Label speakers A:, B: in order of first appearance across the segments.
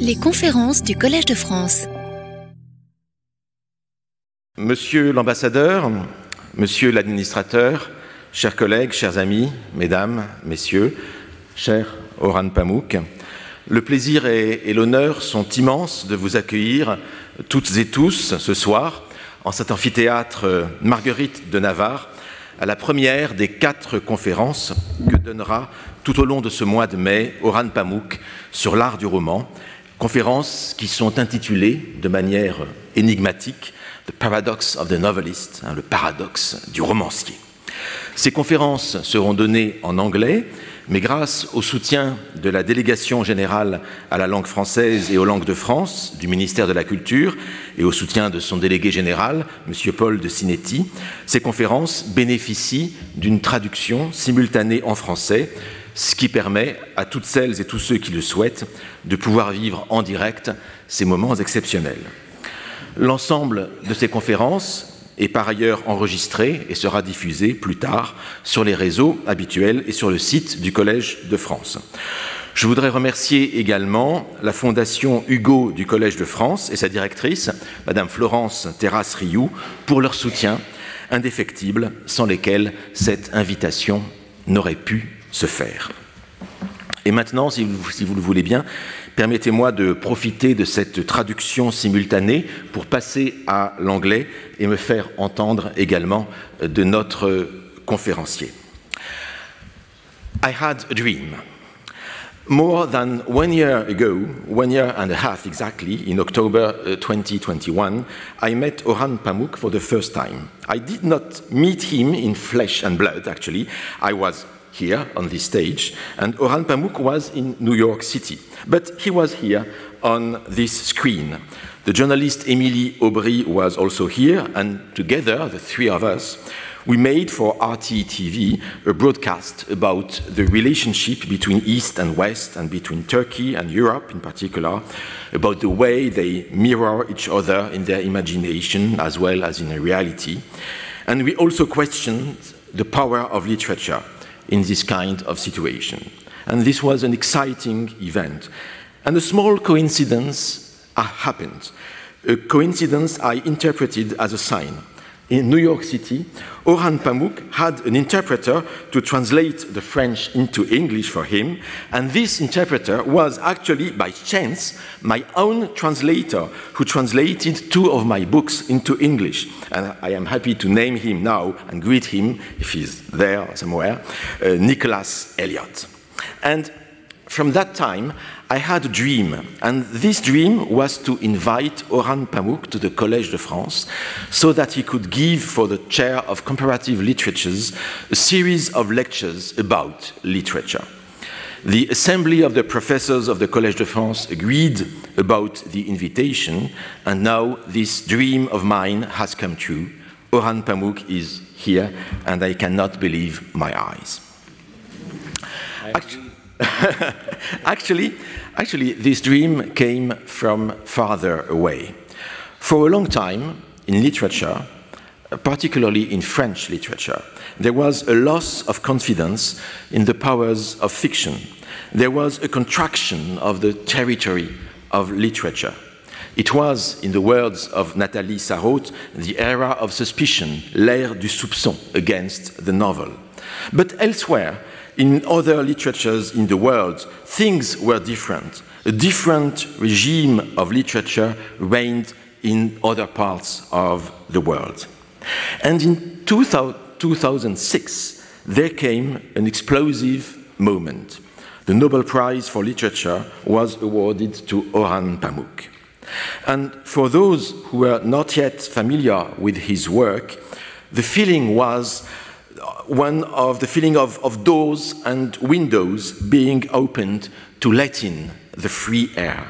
A: Les conférences du Collège de France.
B: Monsieur l'ambassadeur, monsieur l'administrateur, chers collègues, chers amis, mesdames, messieurs, cher Oran Pamuk, le plaisir et, et l'honneur sont immenses de vous accueillir toutes et tous ce soir en cet amphithéâtre Marguerite de Navarre à la première des quatre conférences que donnera tout au long de ce mois de mai Oran Pamuk sur l'art du roman, conférences qui sont intitulées de manière énigmatique The Paradox of the Novelist, hein, le paradoxe du romancier. Ces conférences seront données en anglais, mais grâce au soutien de la délégation générale à la langue française et aux langues de France du ministère de la Culture et au soutien de son délégué général, M. Paul de Cinetti, ces conférences bénéficient d'une traduction simultanée en français, ce qui permet à toutes celles et tous ceux qui le souhaitent de pouvoir vivre en direct ces moments exceptionnels. L'ensemble de ces conférences est par ailleurs enregistré et sera diffusé plus tard sur les réseaux habituels et sur le site du Collège de France. Je voudrais remercier également la Fondation Hugo du Collège de France et sa directrice, Madame Florence Terrasse Rioux, pour leur soutien indéfectible sans lesquels cette invitation n'aurait pu se faire. Et maintenant, si vous le voulez bien, permettez-moi de profiter de cette traduction simultanée pour passer à l'anglais et me faire entendre également de notre conférencier. I had a dream. More than one year ago, one year and a half exactly, in October uh, 2021, I met Orhan Pamuk for the first time. I did not meet him in flesh and blood, actually. I was here on this stage, and Orhan Pamuk was in New York City. But he was here on this screen. The journalist Émilie Aubry was also here, and together, the three of us, we made for Arte TV a broadcast about the relationship between East and West and between Turkey and Europe in particular, about the way they mirror each other in their imagination as well as in reality. And we also questioned the power of literature in this kind of situation. And this was an exciting event. And a small coincidence uh, happened, a coincidence I interpreted as a sign. In New York City, Orhan Pamuk had an interpreter to translate the French into English for him, and this interpreter was actually, by chance, my own translator who translated two of my books into English. And I am happy to name him now and greet him, if he's there somewhere, uh, Nicholas Elliott. And from that time, I had a dream, and this dream was to invite Orhan Pamuk to the Collège de France so that he could give for the chair of comparative literatures a series of lectures about literature. The assembly of the professors of the Collège de France agreed about the invitation, and now this dream of mine has come true. Orhan Pamuk is here, and I cannot believe my eyes. Actually, actually, actually, this dream came from farther away. For a long time, in literature, particularly in French literature, there was a loss of confidence in the powers of fiction. There was a contraction of the territory of literature. It was, in the words of Nathalie Sarraute, the era of suspicion, l'ère du soupçon against the novel. But elsewhere, in other literatures in the world, things were different. A different regime of literature reigned in other parts of the world. And in 2006, there came an explosive moment. The Nobel Prize for Literature was awarded to Orhan Pamuk. And for those who were not yet familiar with his work, the feeling was one of the feeling of, of doors and windows being opened to let in the free air.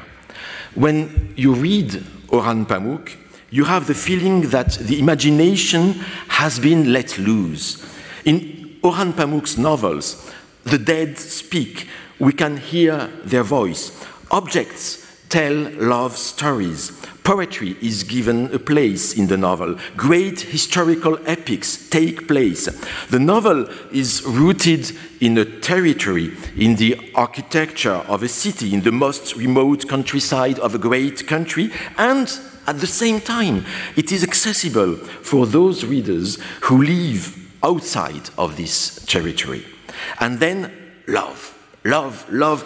B: When you read Orhan Pamuk, you have the feeling that the imagination has been let loose. In Orhan Pamuk's novels, the dead speak, we can hear their voice. Objects tell love stories. Poetry is given a place in the novel. Great historical epics take place. The novel is rooted in a territory, in the architecture of a city, in the most remote countryside of a great country, and at the same time, it is accessible for those readers who live outside of this territory. And then love, love, love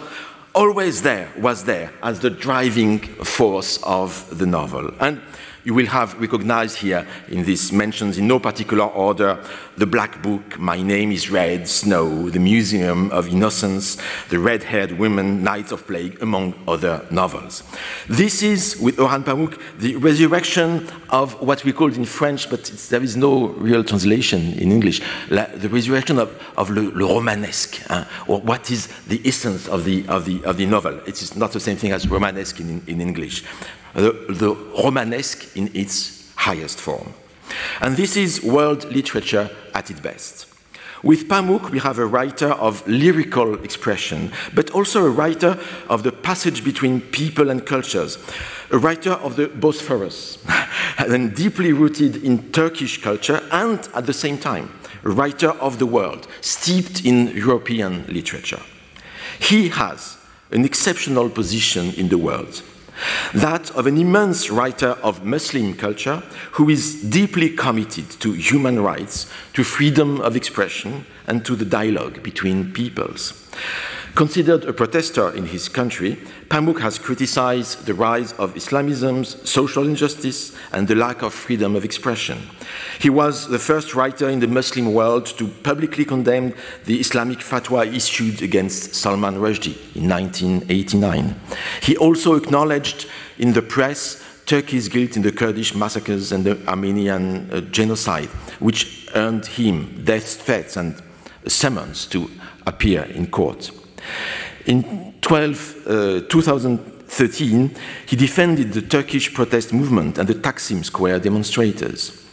B: always there, was there as the driving force of the novel. And you will have recognized here in these mentions in no particular order the Black Book, My Name is Red, Snow, The Museum of Innocence, The Red Haired Women, Nights of Plague, among other novels. This is, with Orhan Pamuk, the resurrection of what we call in French, but there is no real translation in English, la, the resurrection of, of le, le romanesque, or what is the essence of the, of, the, of the novel. It is not the same thing as romanesque in, in English the, the Romanesque in its highest form. And this is world literature at its best. With Pamuk, we have a writer of lyrical expression, but also a writer of the passage between people and cultures, a writer of the Bosphorus, and deeply rooted in Turkish culture, and at the same time, a writer of the world, steeped in European literature. He has an exceptional position in the world that of an immense writer of Muslim culture who is deeply committed to human rights, to freedom of expression, and to the dialogue between peoples. Considered a protester in his country, Pamuk has criticized the rise of Islamism's social injustice and the lack of freedom of expression. He was the first writer in the Muslim world to publicly condemn the Islamic fatwa issued against Salman Rushdie in 1989. He also acknowledged in the press Turkey's guilt in the Kurdish massacres and the Armenian uh, genocide, which earned him death threats and summons to appear in court. In 12, uh, 2013, he defended the Turkish protest movement and the Taksim Square demonstrators.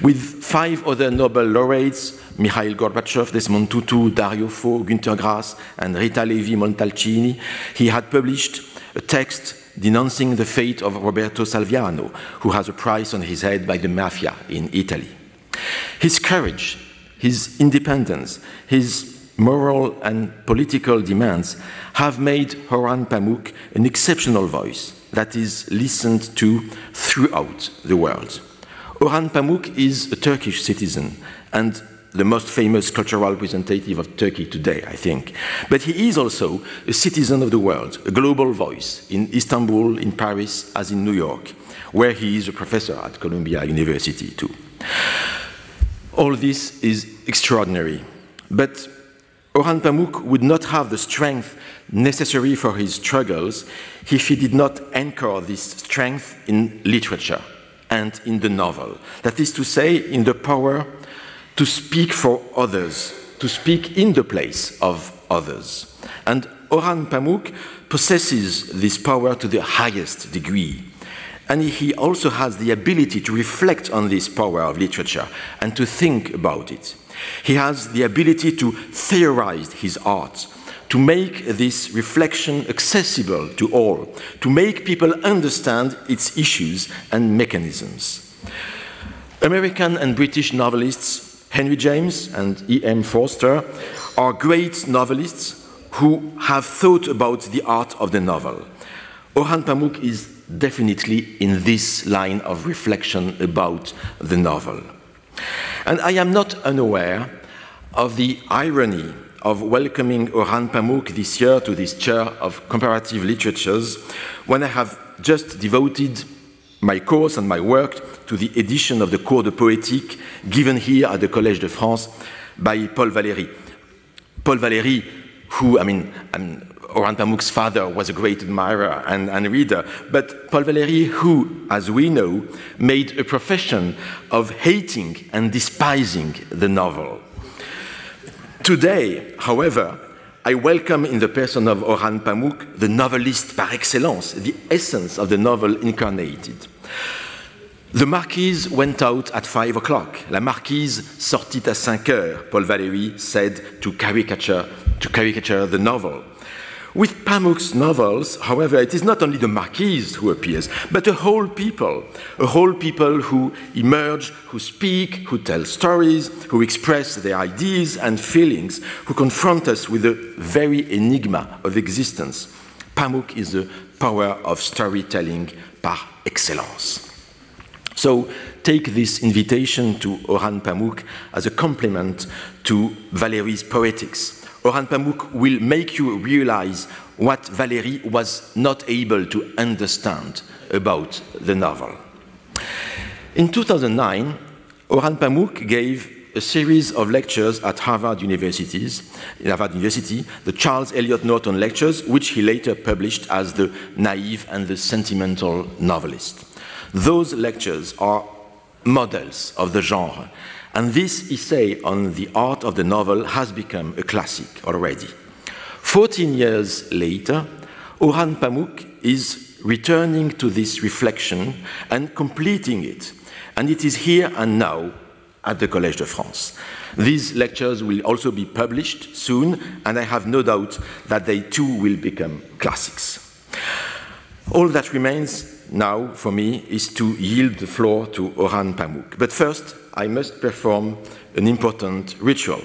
B: With five other Nobel laureates, Mikhail Gorbachev, Desmond Tutu, Dario Fo, Günter Grass, and Rita Levi Montalcini, he had published a text denouncing the fate of Roberto Saviano, who has a price on his head by the mafia in Italy. His courage, his independence, his moral and political demands have made Orhan Pamuk an exceptional voice that is listened to throughout the world. Orhan Pamuk is a Turkish citizen and the most famous cultural representative of Turkey today, I think. But he is also a citizen of the world, a global voice in Istanbul, in Paris, as in New York, where he is a professor at Columbia University, too. All this is extraordinary. But Orhan Pamuk would not have the strength necessary for his struggles if he did not anchor this strength in literature and in the novel. That is to say, in the power to speak for others, to speak in the place of others. And Orhan Pamuk possesses this power to the highest degree. And he also has the ability to reflect on this power of literature and to think about it. He has the ability to theorize his art, to make this reflection accessible to all, to make people understand its issues and mechanisms. American and British novelists Henry James and E.M. Forster are great novelists who have thought about the art of the novel. Orhan Pamuk is definitely in this line of reflection about the novel. And I am not unaware of the irony of welcoming Orhan Pamuk this year to this chair of comparative literatures when I have just devoted my course and my work to the edition of the Cours de Poétique given here at the Collège de France by Paul Valéry. Paul Valéry, who, I mean, I Orhan Pamuk's father was a great admirer and, and, reader, but Paul Valéry, who, as we know, made a profession of hating and despising the novel. Today, however, I welcome in the person of Orhan Pamuk the novelist par excellence, the essence of the novel incarnated. The marquise went out at five o'clock. La marquise sortit à cinq heures, Paul Valéry said to caricature, to caricature the novel. With Pamuk's novels, however, it is not only the Marquise who appears, but a whole people, a whole people who emerge, who speak, who tell stories, who express their ideas and feelings, who confront us with the very enigma of existence. Pamuk is the power of storytelling par excellence. So take this invitation to Orhan Pamuk as a compliment to Valéry's poetics Orhan Pamuk will make you realize what Valéry was not able to understand about the novel. In 2009, Orhan Pamuk gave a series of lectures at Harvard Universities, Harvard University, the Charles Eliot Norton Lectures, which he later published as The Naive and the Sentimental Novelist. Those lectures are models of the genre and this essay on the art of the novel has become a classic already. 14 years later, Orhan Pamuk is returning to this reflection and completing it. And it is here and now at the Collège de France. These lectures will also be published soon, and I have no doubt that they too will become classics. All that remains now for me is to yield the floor to Orhan Pamuk. But first, I must perform an important ritual.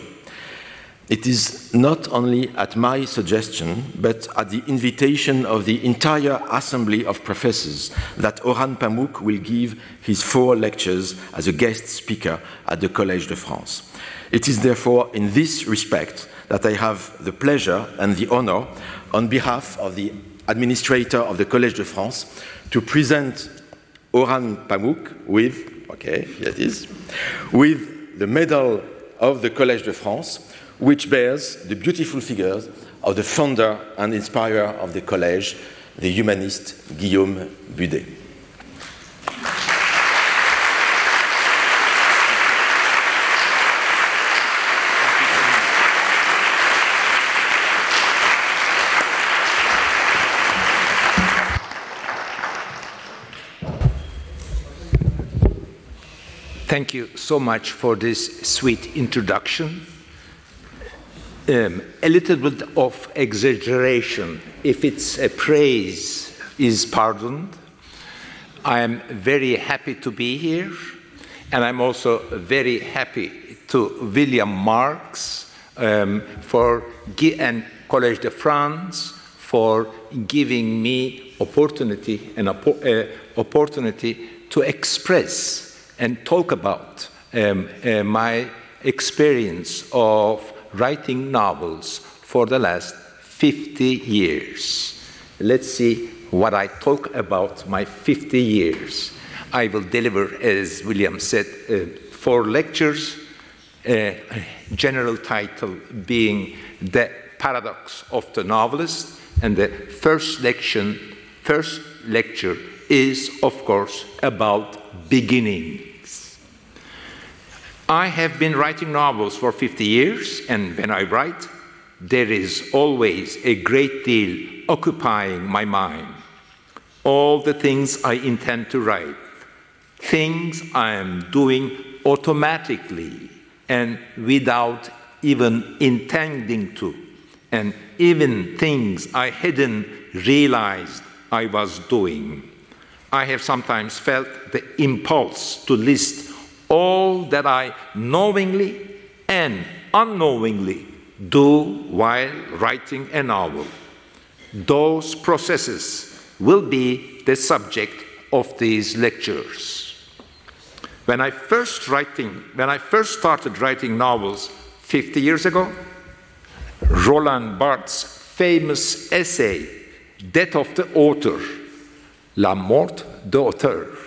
B: It is not only at my suggestion, but at the invitation of the entire assembly of professors that Orhan Pamuk will give his four lectures as a guest speaker at the Collège de France. It is therefore in this respect that I have the pleasure and the honor, on behalf of the administrator of the Collège de France, to present Orhan Pamuk with, okay, here it is, with the medal of the Collège de France, which bears the beautiful figures of the founder and inspirer of the college, the humanist Guillaume Budé.
C: Thank you so much for this sweet introduction. Um, a little bit of exaggeration, if it's a praise, is pardoned. I am very happy to be here, and I'm also very happy to William Marx um, for and Collège de France for giving me opportunity an uh, opportunity to express and talk about um, uh, my experience of writing novels for the last 50 years. Let's see what I talk about my 50 years. I will deliver, as William said, uh, four lectures, uh, general title being The Paradox of the Novelist, and the first lecture, first lecture is, of course, about beginning. I have been writing novels for 50 years, and when I write, there is always a great deal occupying my mind. All the things I intend to write, things I am doing automatically and without even intending to, and even things I hadn't realized I was doing. I have sometimes felt the impulse to list all that I knowingly and unknowingly do while writing a novel. Those processes will be the subject of these lectures. When I first writing, when I first started writing novels 50 years ago, Roland Barthes' famous essay, Death of the Author, La Mort d'auteur,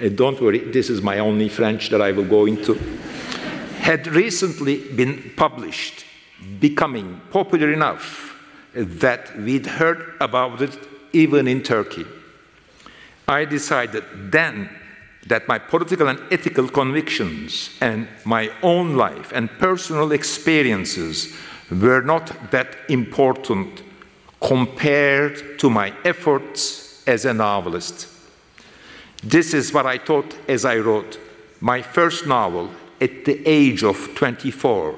C: and don't worry, this is my only French that I will go into, had recently been published, becoming popular enough that we'd heard about it even in Turkey. I decided then that my political and ethical convictions and my own life and personal experiences were not that important compared to my efforts as a novelist. This is what I thought as I wrote my first novel at the age of 24.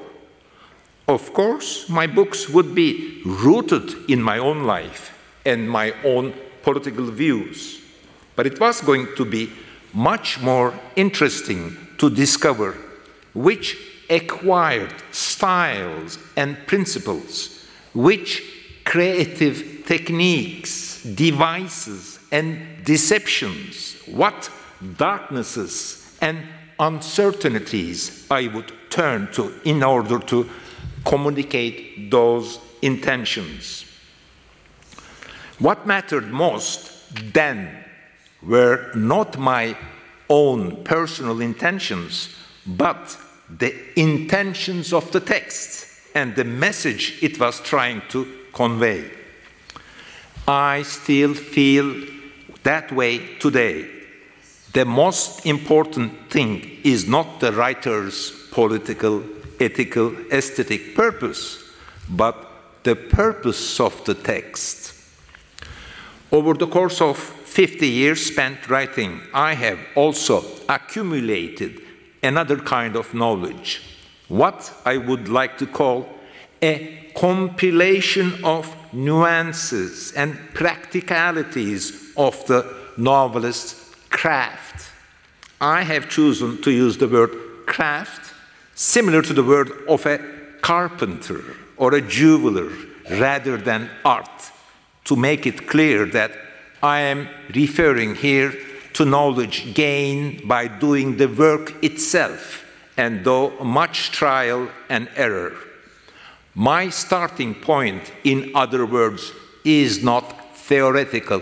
C: Of course, my books would be rooted in my own life and my own political views, but it was going to be much more interesting to discover which acquired styles and principles, which creative techniques, devices, and deceptions, what darknesses and uncertainties I would turn to in order to communicate those intentions. What mattered most then were not my own personal intentions, but the intentions of the text and the message it was trying to convey. I still feel that way today. The most important thing is not the writer's political, ethical, aesthetic purpose, but the purpose of the text. Over the course of 50 years spent writing, I have also accumulated another kind of knowledge, what I would like to call a compilation of nuances and practicalities of the novelist's craft. I have chosen to use the word craft similar to the word of a carpenter or a jeweler rather than art to make it clear that I am referring here to knowledge gained by doing the work itself, and though much trial and error. My starting point, in other words, is not theoretical.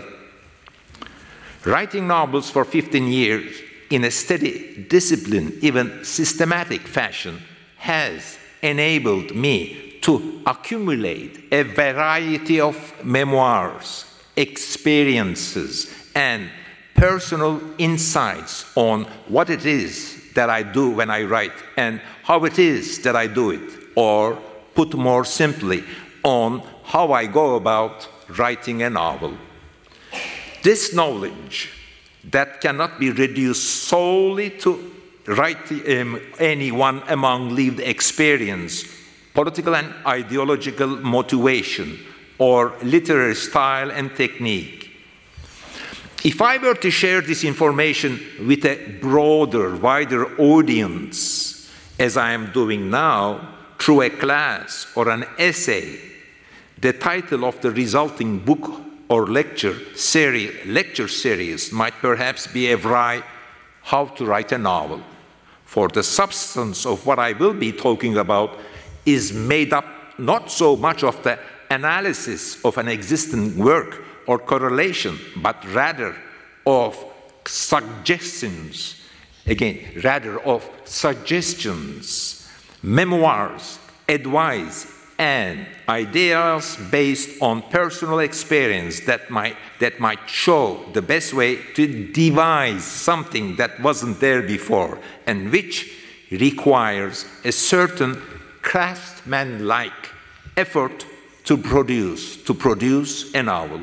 C: Writing novels for 15 years in a steady, disciplined, even systematic fashion has enabled me to accumulate a variety of memoirs, experiences, and personal insights on what it is that I do when I write and how it is that I do it, or put more simply, on how I go about writing a novel. This knowledge that cannot be reduced solely to write um, anyone among lived experience, political and ideological motivation, or literary style and technique. If I were to share this information with a broader, wider audience, as I am doing now, through a class or an essay, the title of the resulting book or lecture series, lecture series might perhaps be a wry how to write a novel. For the substance of what I will be talking about is made up not so much of the analysis of an existing work or correlation, but rather of suggestions. Again, rather of suggestions, memoirs, advice, and ideas based on personal experience that might, that might show the best way to devise something that wasn't there before and which requires a certain craftsman-like effort to produce, to produce a novel.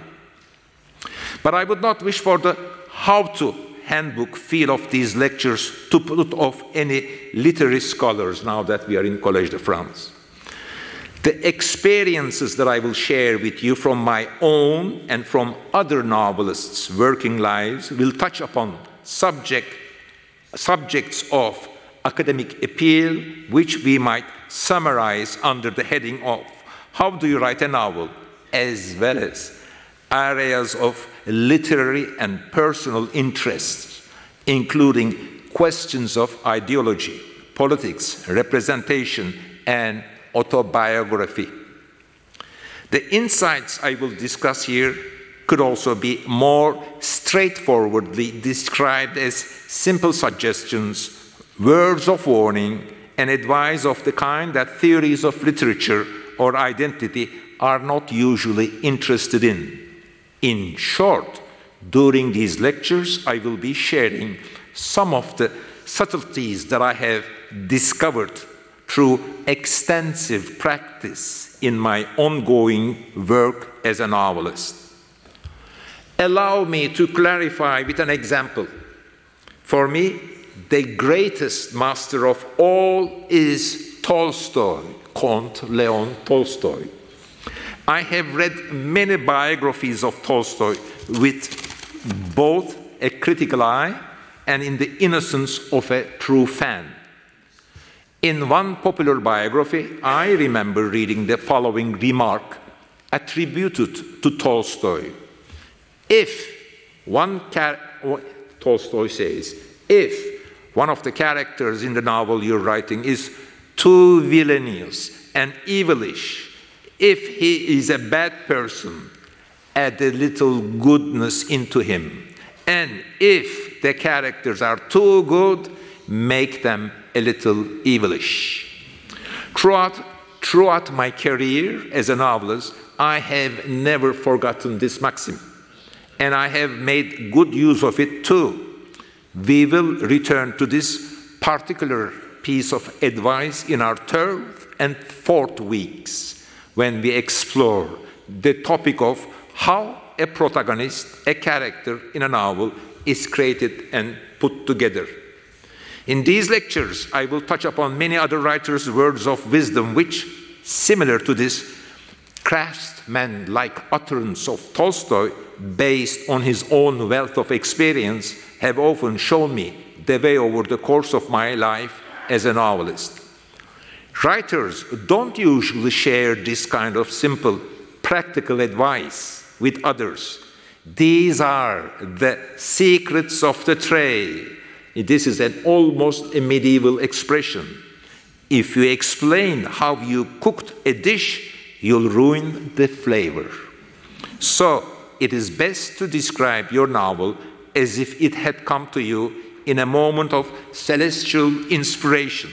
C: But I would not wish for the how-to handbook feel of these lectures to put off any literary scholars now that we are in Collège de France. The experiences that I will share with you from my own and from other novelists' working lives will touch upon subject, subjects of academic appeal, which we might summarize under the heading of How do you write a novel? as well as areas of literary and personal interests, including questions of ideology, politics, representation, and autobiography. The insights I will discuss here could also be more straightforwardly described as simple suggestions, words of warning, and advice of the kind that theories of literature or identity are not usually interested in. In short, during these lectures, I will be sharing some of the subtleties that I have discovered through extensive practice in my ongoing work as a novelist. Allow me to clarify with an example. For me, the greatest master of all is Tolstoy, Count Leon Tolstoy. I have read many biographies of Tolstoy with both a critical eye and in the innocence of a true fan. In one popular biography, I remember reading the following remark attributed to Tolstoy. If one Tolstoy says, if one of the characters in the novel you're writing is too villainous and evilish, if he is a bad person, add a little goodness into him. And if the characters are too good, make them a little evilish. Throughout, throughout my career as a novelist, I have never forgotten this maxim, and I have made good use of it too. We will return to this particular piece of advice in our third and fourth weeks when we explore the topic of how a protagonist, a character in a novel, is created and put together. In these lectures, I will touch upon many other writers' words of wisdom, which, similar to this craftsman like utterance of Tolstoy, based on his own wealth of experience, have often shown me the way over the course of my life as a novelist. Writers don't usually share this kind of simple, practical advice with others. These are the secrets of the trade. This is an almost a medieval expression. If you explain how you cooked a dish, you'll ruin the flavor. So, it is best to describe your novel as if it had come to you in a moment of celestial inspiration,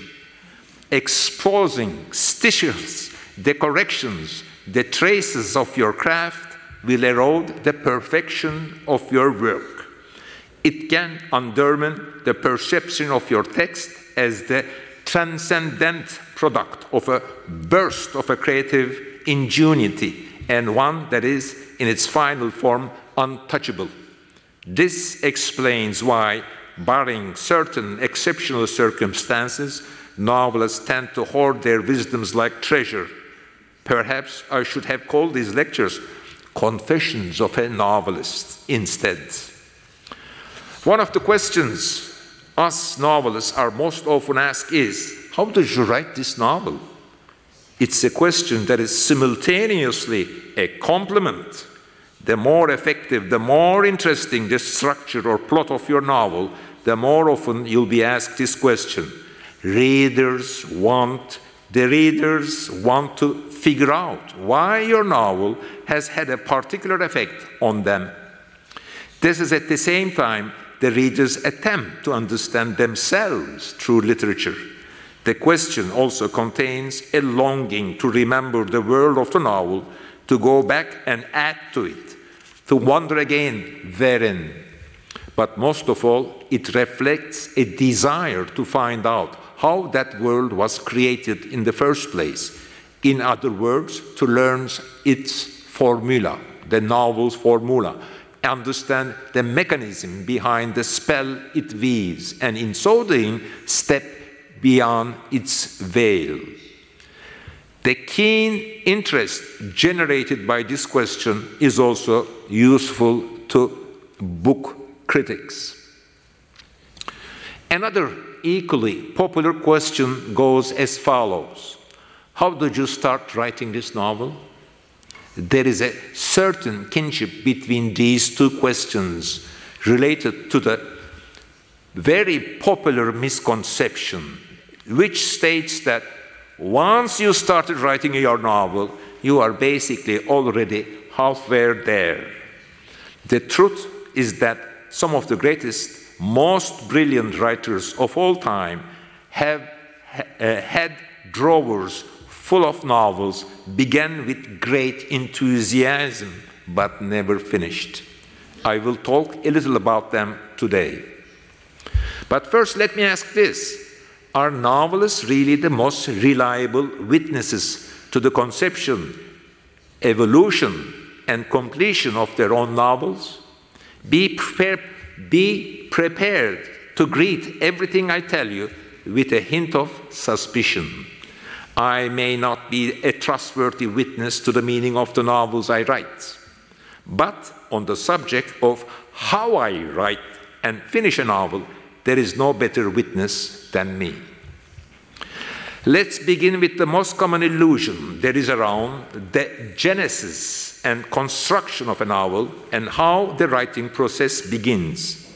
C: exposing stitches, the corrections, the traces of your craft will erode the perfection of your work. It can undermine the perception of your text as the transcendent product of a burst of a creative ingenuity and one that is, in its final form, untouchable. This explains why, barring certain exceptional circumstances, novelists tend to hoard their wisdoms like treasure. Perhaps I should have called these lectures Confessions of a Novelist instead. One of the questions us novelists are most often asked is How did you write this novel? It's a question that is simultaneously a compliment. The more effective, the more interesting the structure or plot of your novel, the more often you'll be asked this question. Readers want, the readers want to figure out why your novel has had a particular effect on them. This is at the same time the readers attempt to understand themselves through literature. The question also contains a longing to remember the world of the novel, to go back and add to it, to wonder again therein. But most of all, it reflects a desire to find out how that world was created in the first place. In other words, to learn its formula, the novel's formula, understand the mechanism behind the spell it weaves, and in so doing, step beyond its veil. The keen interest generated by this question is also useful to book critics. Another equally popular question goes as follows How did you start writing this novel? There is a certain kinship between these two questions related to the very popular misconception which states that once you started writing your novel, you are basically already halfway there. The truth is that some of the greatest, most brilliant writers of all time have uh, had drawers full of novels, began with great enthusiasm, but never finished. I will talk a little about them today. But first, let me ask this are novelists really the most reliable witnesses to the conception, evolution, and completion of their own novels? Be prepared, be prepared to greet everything I tell you with a hint of suspicion. I may not be a trustworthy witness to the meaning of the novels I write, but on the subject of how I write and finish a novel, there is no better witness than me. Let's begin with the most common illusion there is around the genesis and construction of a novel and how the writing process begins.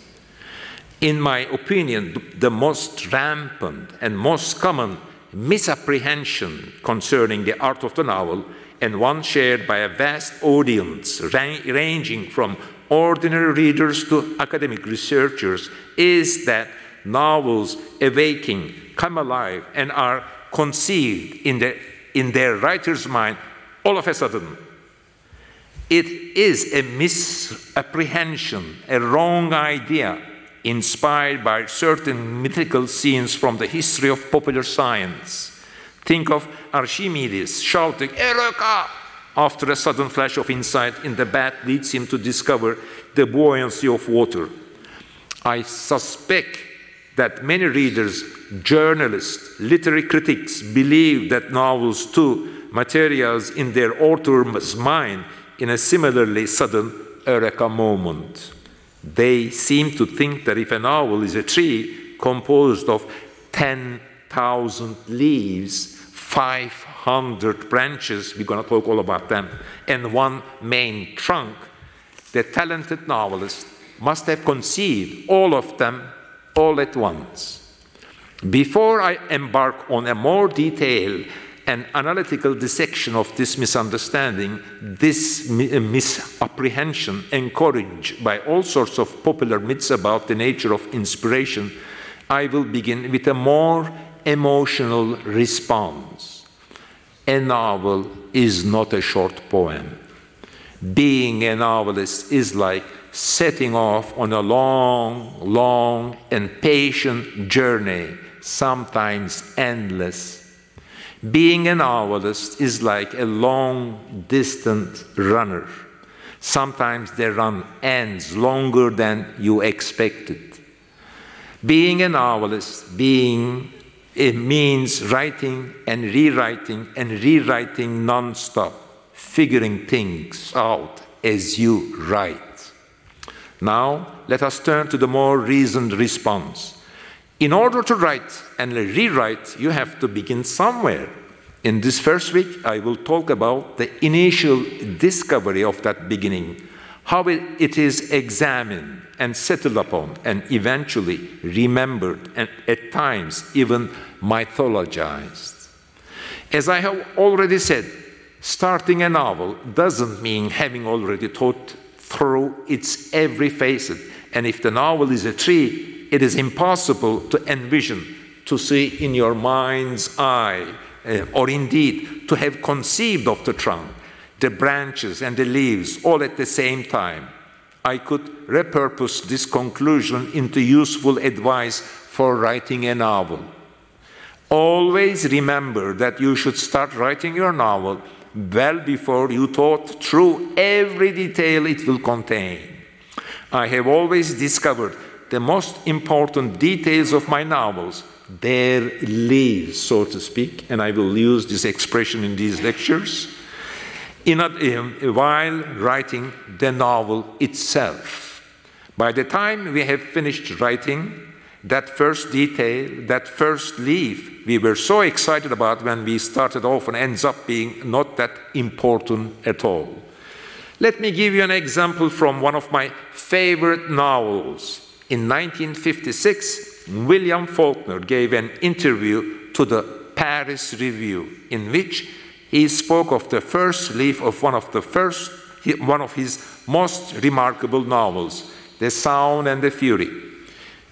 C: In my opinion, the most rampant and most common misapprehension concerning the art of the novel, and one shared by a vast audience ranging from ordinary readers to academic researchers, is that novels awaken, come alive, and are conceived in, the, in their writer's mind all of a sudden. It is a misapprehension, a wrong idea, inspired by certain mythical scenes from the history of popular science. Think of Archimedes shouting, Eureka! after a sudden flash of insight in the bath leads him to discover the buoyancy of water. I suspect that many readers, journalists, literary critics believe that novels too materialize in their author's mind in a similarly sudden eureka moment. They seem to think that if a novel is a tree composed of 10,000 leaves, 500 branches, we're going to talk all about them, and one main trunk, the talented novelist must have conceived all of them all at once. Before I embark on a more detailed and analytical dissection of this misunderstanding, this uh, misapprehension, encouraged by all sorts of popular myths about the nature of inspiration, I will begin with a more emotional response. A novel is not a short poem. Being a novelist is like setting off on a long, long, and patient journey, sometimes endless. Being an novelist is like a long, distant runner. Sometimes the run ends longer than you expected. Being a novelist, being it means writing and rewriting and rewriting non-stop, figuring things out as you write. Now, let us turn to the more reasoned response. In order to write and rewrite, you have to begin somewhere. In this first week, I will talk about the initial discovery of that beginning, how it is examined and settled upon, and eventually remembered, and at times even mythologized. As I have already said, starting a novel doesn't mean having already thought through its every facet. And if the novel is a tree, it is impossible to envision, to see in your mind's eye, uh, or indeed to have conceived of the trunk, the branches, and the leaves all at the same time. I could repurpose this conclusion into useful advice for writing a novel. Always remember that you should start writing your novel well before you thought through every detail it will contain. I have always discovered the most important details of my novels, their leaves, so to speak, and I will use this expression in these lectures, in a, while writing the novel itself. By the time we have finished writing, that first detail, that first leaf, we were so excited about when we started off and ends up being not that important at all. Let me give you an example from one of my favorite novels. In 1956, William Faulkner gave an interview to the Paris Review in which he spoke of the first leaf of one of the first one of his most remarkable novels, The Sound and the Fury.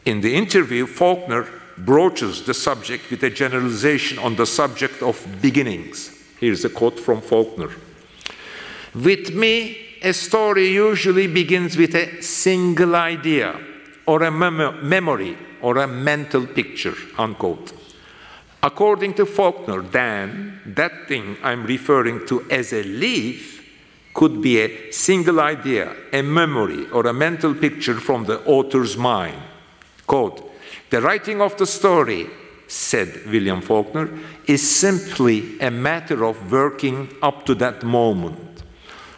C: In the interview, Faulkner broaches the subject with a generalization on the subject of beginnings. Here's a quote from Faulkner With me, a story usually begins with a single idea or a mem memory or a mental picture, unquote. According to Faulkner, then, that thing I'm referring to as a leaf could be a single idea, a memory, or a mental picture from the author's mind. Quote, the writing of the story said William Faulkner, is simply a matter of working up to that moment.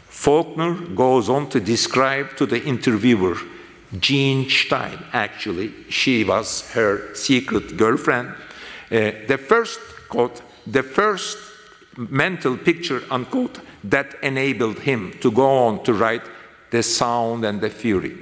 C: Faulkner goes on to describe to the interviewer Jean Stein, actually, she was her secret girlfriend. Uh, the first quote, the first mental picture, unquote, that enabled him to go on to write The Sound and the Fury.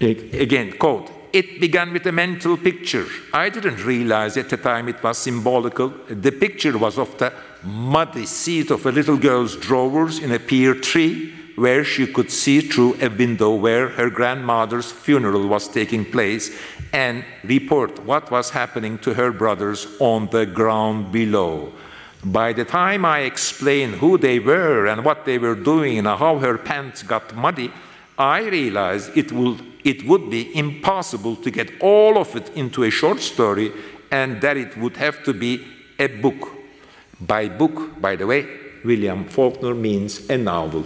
C: Again, quote, it began with a mental picture. I didn't realize at the time it was symbolical. The picture was of the muddy seat of a little girl's drawers in a pear tree where she could see through a window where her grandmother's funeral was taking place and report what was happening to her brothers on the ground below. By the time I explained who they were and what they were doing and how her pants got muddy, I realized it would, it would be impossible to get all of it into a short story and that it would have to be a book. By book, by the way, William Faulkner means a novel.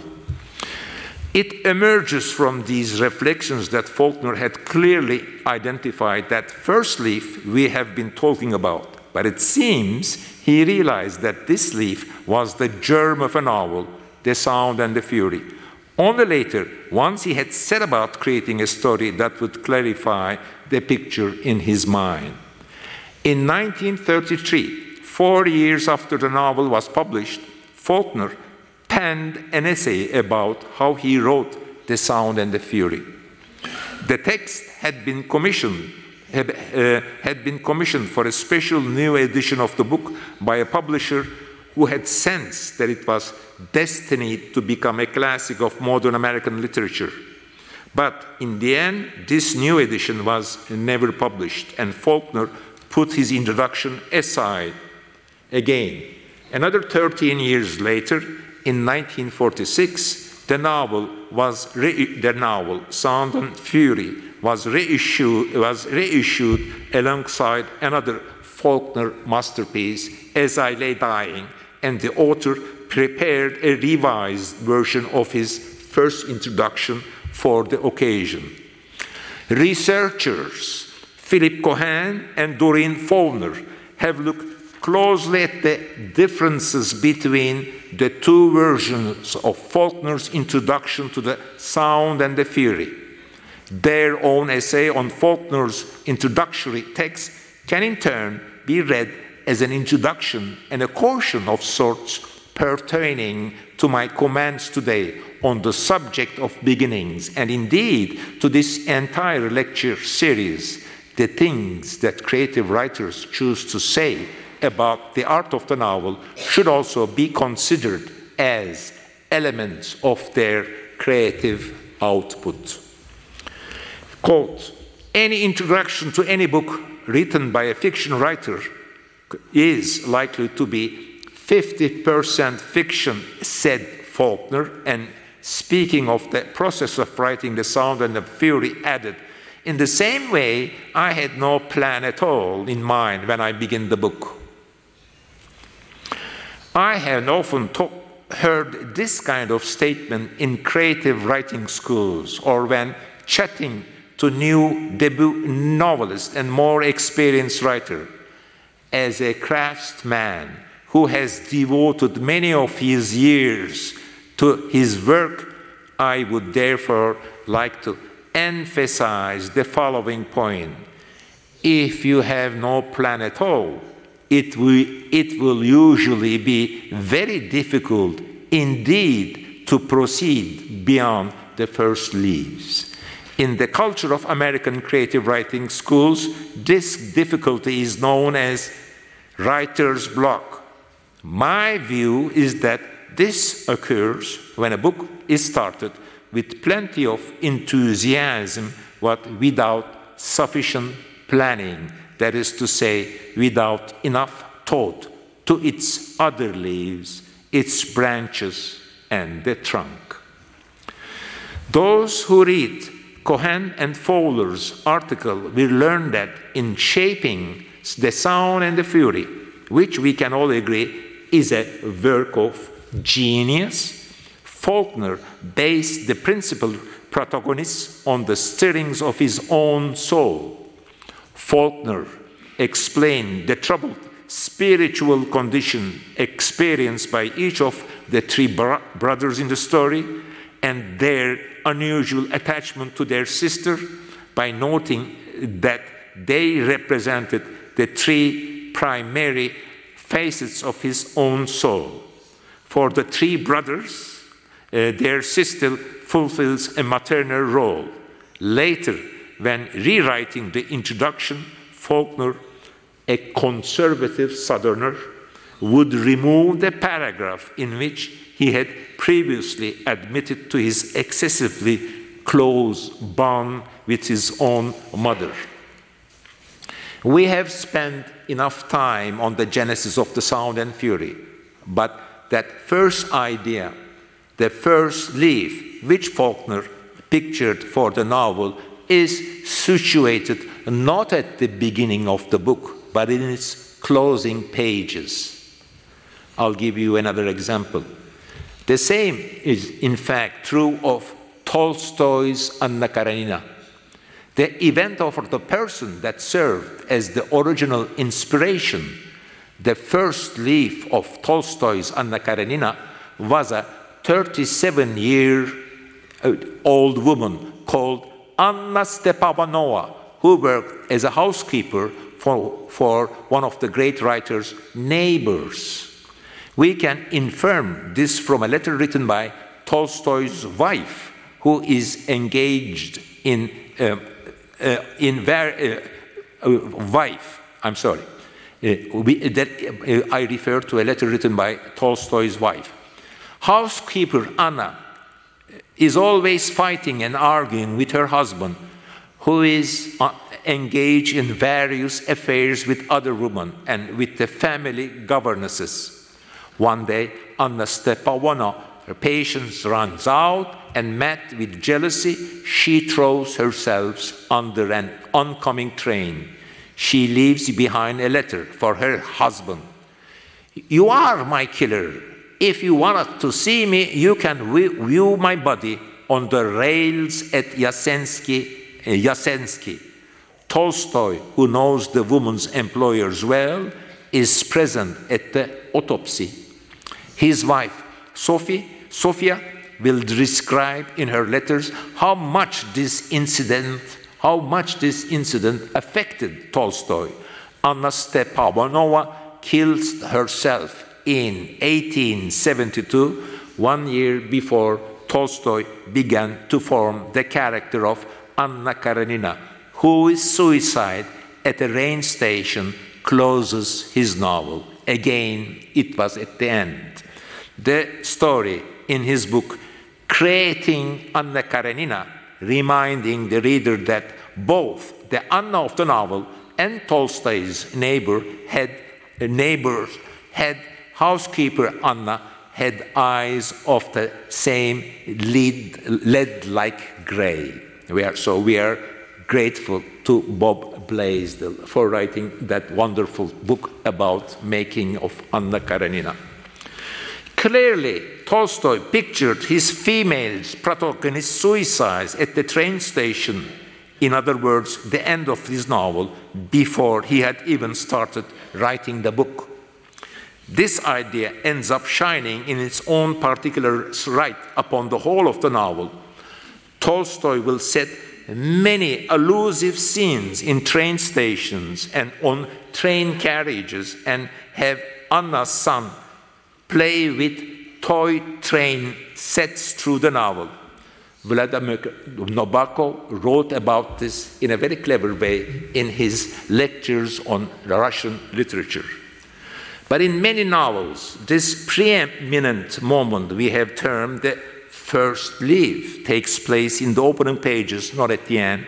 C: It emerges from these reflections that Faulkner had clearly identified that first leaf we have been talking about, but it seems he realized that this leaf was the germ of a novel, The Sound and the Fury. Only later, once he had set about creating a story that would clarify the picture in his mind. In 1933, four years after the novel was published, Faulkner penned an essay about how he wrote The Sound and the Fury. The text had been commissioned had, uh, had been commissioned for a special new edition of the book by a publisher who had sensed that it was destined to become a classic of modern American literature. But in the end, this new edition was never published, and Faulkner put his introduction aside. Again, another 13 years later, in 1946, the novel was the novel Sound and Fury was reissued, was reissued alongside another Faulkner masterpiece, As I Lay Dying, and the author prepared a revised version of his first introduction for the occasion. Researchers Philip Cohen and Doreen Fowler have looked closely at the differences between the two versions of Faulkner's introduction to the sound and the fury. Their own essay on Faulkner's introductory text can in turn be read as an introduction and a caution of sorts pertaining to my comments today on the subject of beginnings and indeed to this entire lecture series, the things that creative writers choose to say about the art of the novel should also be considered as elements of their creative output. Quote Any introduction to any book written by a fiction writer is likely to be 50% fiction, said Faulkner, and speaking of the process of writing the sound and the fury added, in the same way, I had no plan at all in mind when I began the book. I have often heard this kind of statement in creative writing schools or when chatting to new debut novelists and more experienced writer. As a craftsman who has devoted many of his years to his work, I would therefore like to emphasize the following point. If you have no plan at all, it will, it will usually be very difficult indeed to proceed beyond the first leaves. In the culture of American creative writing schools, this difficulty is known as writer's block. My view is that this occurs when a book is started with plenty of enthusiasm, but without sufficient planning that is to say, without enough thought to its other leaves, its branches, and the trunk. Those who read Cohen and Fowler's article will learn that in shaping the sound and the fury, which we can all agree is a work of genius, Faulkner based the principal protagonists on the stirrings of his own soul Faulkner explained the troubled spiritual condition experienced by each of the three bro- brothers in the story and their unusual attachment to their sister by noting that they represented the three primary facets of his own soul. For the three brothers, uh, their sister fulfills a maternal role. Later, when rewriting the introduction, Faulkner, a conservative Southerner, would remove the paragraph in which he had previously admitted to his excessively close bond with his own mother. We have spent enough time on the genesis of the sound and fury, but that first idea, the first leaf, which Faulkner pictured for the novel, is situated not at the beginning of the book, but in its closing pages. I'll give you another example. The same is, in fact, true of Tolstoy's Anna Karenina. The event of the person that served as the original inspiration, the first leaf of Tolstoy's Anna Karenina, was a 37 year old woman called Anna Stepanova, who worked as a housekeeper for, for one of the great writer's neighbors. We can infer this from a letter written by Tolstoy's wife, who is engaged in, uh, uh, in ver- uh, wife. I'm sorry. We, that, I refer to a letter written by Tolstoy's wife. Housekeeper Anna is always fighting and arguing with her husband, who is uh, engaged in various affairs with other women and with the family governesses. One day, Anna Stepanova, her patience runs out, and met with jealousy, she throws herself under an oncoming train. She leaves behind a letter for her husband. You are my killer. If you wanted to see me, you can view my body on the rails at Yasensky. Eh, Yasensky. Tolstoy, who knows the woman's employers well, is present at the autopsy. His wife, Sophie, Sophia, will describe in her letters how much this incident, how much this incident affected Tolstoy. Anna Stepanova kills herself in 1872, one year before Tolstoy began to form the character of Anna Karenina, whose suicide at a rain station closes his novel. Again, it was at the end. The story in his book, Creating Anna Karenina, reminding the reader that both the Anna of the novel and Tolstoy's neighbor had neighbors had housekeeper Anna had eyes of the same lead like gray. We are, so we are grateful to Bob Blaisdell for writing that wonderful book about making of Anna Karenina. Clearly, Tolstoy pictured his female protagonist's suicide at the train station. In other words, the end of his novel before he had even started writing the book. This idea ends up shining in its own particular light upon the whole of the novel. Tolstoy will set many allusive scenes in train stations and on train carriages and have Anna's son play with toy train sets through the novel. Vladimir Nabokov wrote about this in a very clever way in his lectures on Russian literature. But in many novels, this preeminent moment we have termed the first leaf takes place in the opening pages, not at the end.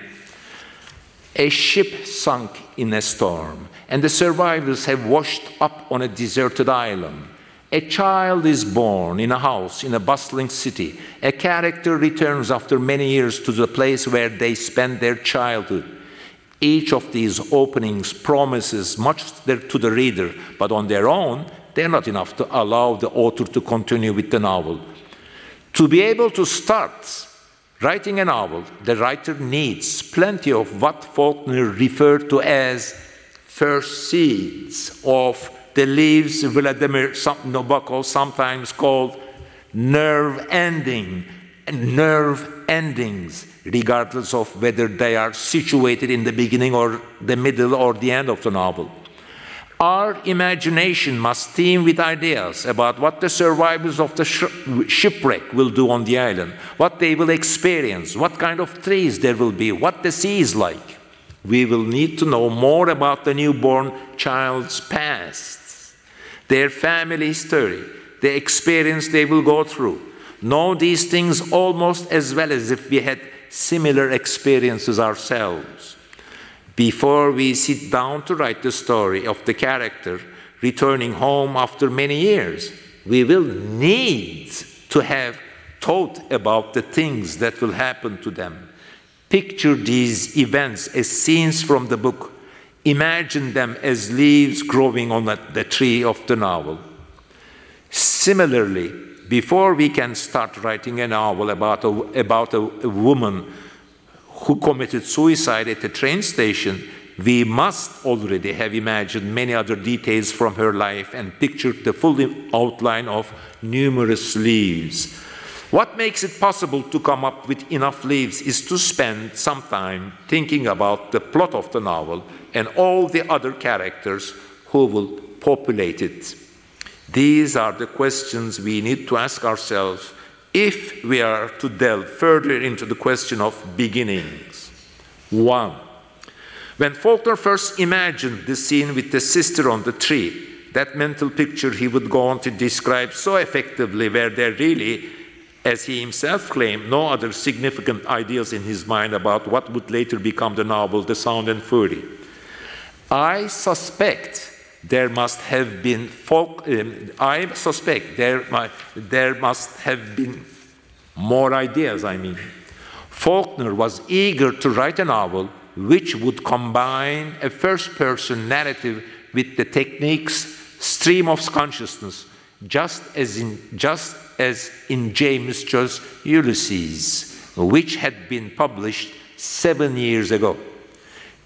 C: A ship sunk in a storm, and the survivors have washed up on a deserted island. A child is born in a house in a bustling city. A character returns after many years to the place where they spent their childhood. Each of these openings promises much to the reader, but on their own, they're not enough to allow the author to continue with the novel. To be able to start writing a novel, the writer needs plenty of what Faulkner referred to as first seeds of the leaves Vladimir Nabokov sometimes called nerve ending, nerve endings, regardless of whether they are situated in the beginning or the middle or the end of the novel. Our imagination must teem with ideas about what the survivors of the shipwreck will do on the island, what they will experience, what kind of trees there will be, what the sea is like. We will need to know more about the newborn child's past, their family history, the experience they will go through. Know these things almost as well as if we had similar experiences ourselves before we sit down to write the story of the character returning home after many years. We will need to have thought about the things that will happen to them. Picture these events as scenes from the book. Imagine them as leaves growing on the tree of the novel. Similarly, before we can start writing a novel about a, about a, a woman who committed suicide at a train station, we must already have imagined many other details from her life and pictured the full outline of numerous leaves. What makes it possible to come up with enough leaves is to spend some time thinking about the plot of the novel and all the other characters who will populate it. These are the questions we need to ask ourselves if we are to delve further into the question of beginnings. One, when Faulkner first imagined the scene with the sister on the tree, that mental picture he would go on to describe so effectively, where there really, as he himself claimed, no other significant ideas in his mind about what would later become the novel The Sound and Fury. I suspect there must have been folk, um, I suspect there, there must have been more ideas, I mean. Faulkner was eager to write a novel which would combine a first person narrative with the techniques stream of consciousness, just as in, just as in James Joyce's Ulysses, which had been published seven years ago.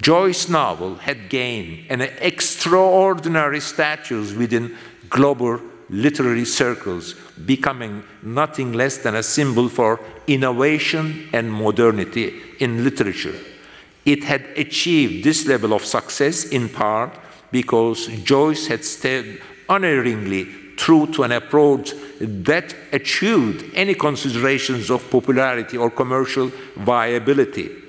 C: Joyce's novel had gained an extraordinary status within global literary circles, becoming nothing less than a symbol for innovation and modernity in literature. It had achieved this level of success in part because Joyce had stayed unerringly true to an approach that eschewed any considerations of popularity or commercial viability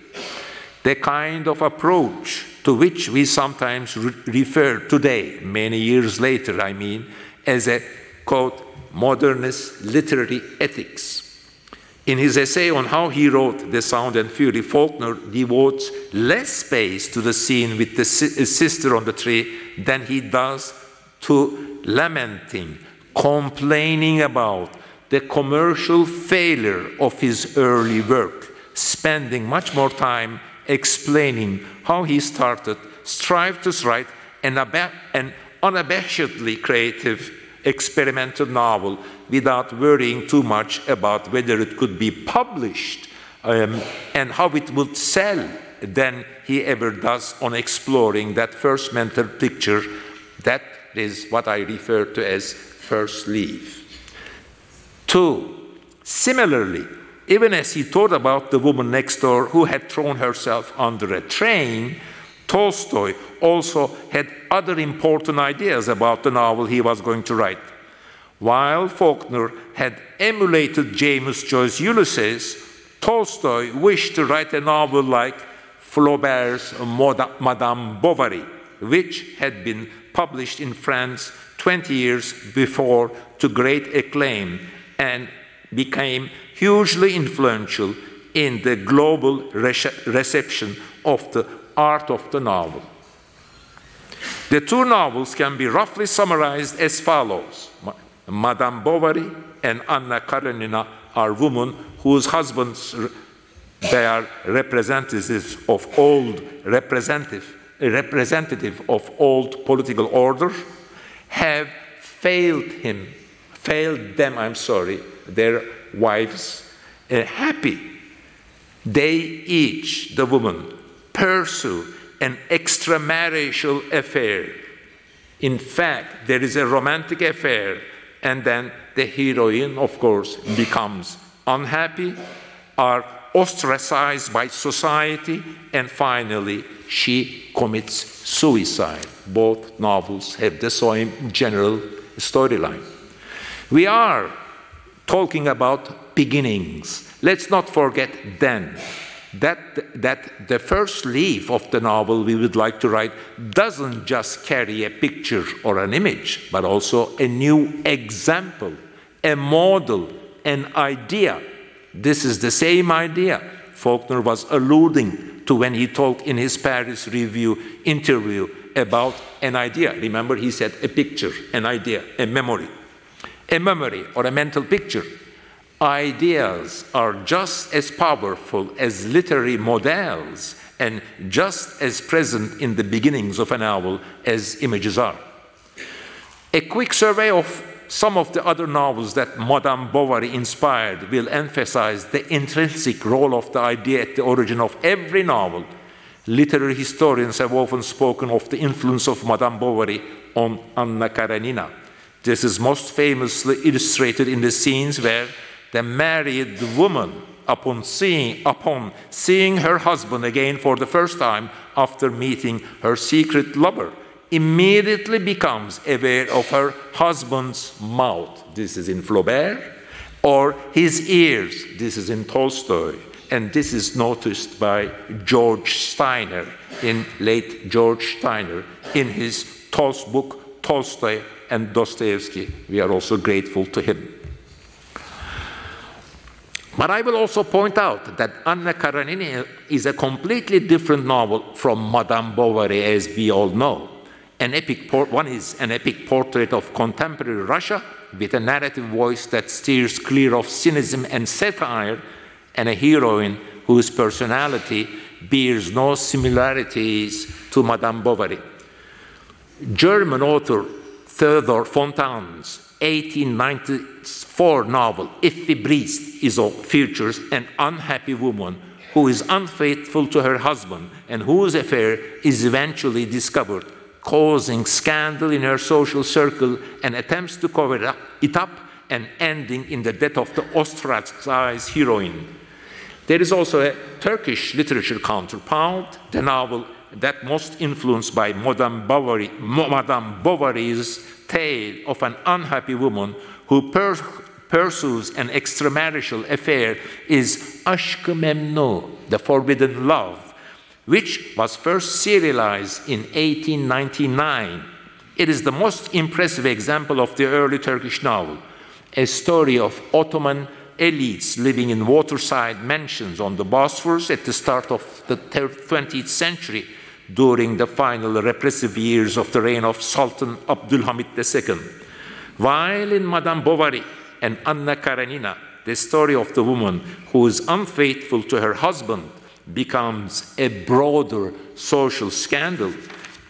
C: the kind of approach to which we sometimes re refer today, many years later, I mean, as a quote, modernist literary ethics. In his essay on how he wrote The Sound and Fury, Faulkner devotes less space to the scene with the si sister on the tree than he does to lamenting, complaining about the commercial failure of his early work, spending much more time explaining how he started, strived to write an, an unabashedly creative experimental novel without worrying too much about whether it could be published um, and how it would sell than he ever does on exploring that first mental picture. That is what I refer to as first leaf. Two, similarly, even as he thought about the woman next door who had thrown herself under a train, Tolstoy also had other important ideas about the novel he was going to write. While Faulkner had emulated James Joyce's Ulysses, Tolstoy wished to write a novel like Flaubert's Madame Bovary, which had been published in France 20 years before to great acclaim and became hugely influential in the global reception of the art of the novel. The two novels can be roughly summarized as follows Madame Bovary and Anna Karenina are women whose husbands they are representatives of old representative, representative of old political order have failed him failed them i'm sorry their wives uh, happy they each the woman pursue an extramarital affair. In fact, there is a romantic affair, and then the heroine, of course, becomes unhappy, are ostracized by society, and finally she commits suicide. Both novels have the same general storyline. We are talking about beginnings. Let's not forget then that, that the first leaf of the novel we would like to write doesn't just carry a picture or an image, but also a new example, a model, an idea. This is the same idea Faulkner was alluding to when he talked in his Paris Review interview about an idea. Remember, he said a picture, an idea, a memory. A memory or a mental picture ideas are just as powerful as literary models and just as present in the beginnings of a novel as images are. A quick survey of some of the other novels that Madame Bovary inspired will emphasize the intrinsic role of the idea at the origin of every novel. Literary historians have often spoken of the influence of Madame Bovary on Anna Karenina. This is most famously illustrated in the scenes where the married woman, upon seeing, upon seeing her husband again for the first time after meeting her secret lover, immediately becomes aware of her husband's mouth. This is in Flaubert, or his ears. This is in Tolstoy. And this is noticed by George Steiner, in late George Steiner, in his Tolstoy book, Tolstoy and Dostoevsky. We are also grateful to him. But I will also point out that Anna Karenina is a completely different novel from Madame Bovary, as we all know. An epic one is an epic portrait of contemporary Russia with a narrative voice that steers clear of cynicism and satire, and a heroine whose personality bears no similarities to Madame Bovary. German author Theodor Fontane's 1894 novel, Effi Briest, is of features an unhappy woman who is unfaithful to her husband and whose affair is eventually discovered, causing scandal in her social circle and attempts to cover it up and ending in the death of the ostracized heroine. There is also a Turkish literature counterpart, the novel that most influenced by Madame, Bovary, Madame Bovary's tale of an unhappy woman who per pursues an extramarital affair is Aşk-ı Memnu, the forbidden love, which was first serialized in 1899. It is the most impressive example of the early Turkish novel, a story of Ottoman elites living in waterside mansions on the Bosphorus at the start of the 20th century during the final repressive years of the reign of Sultan Abdulhamid II. While in Madame Bovary and Anna Karenina, the story of the woman who is unfaithful to her husband becomes a broader social scandal.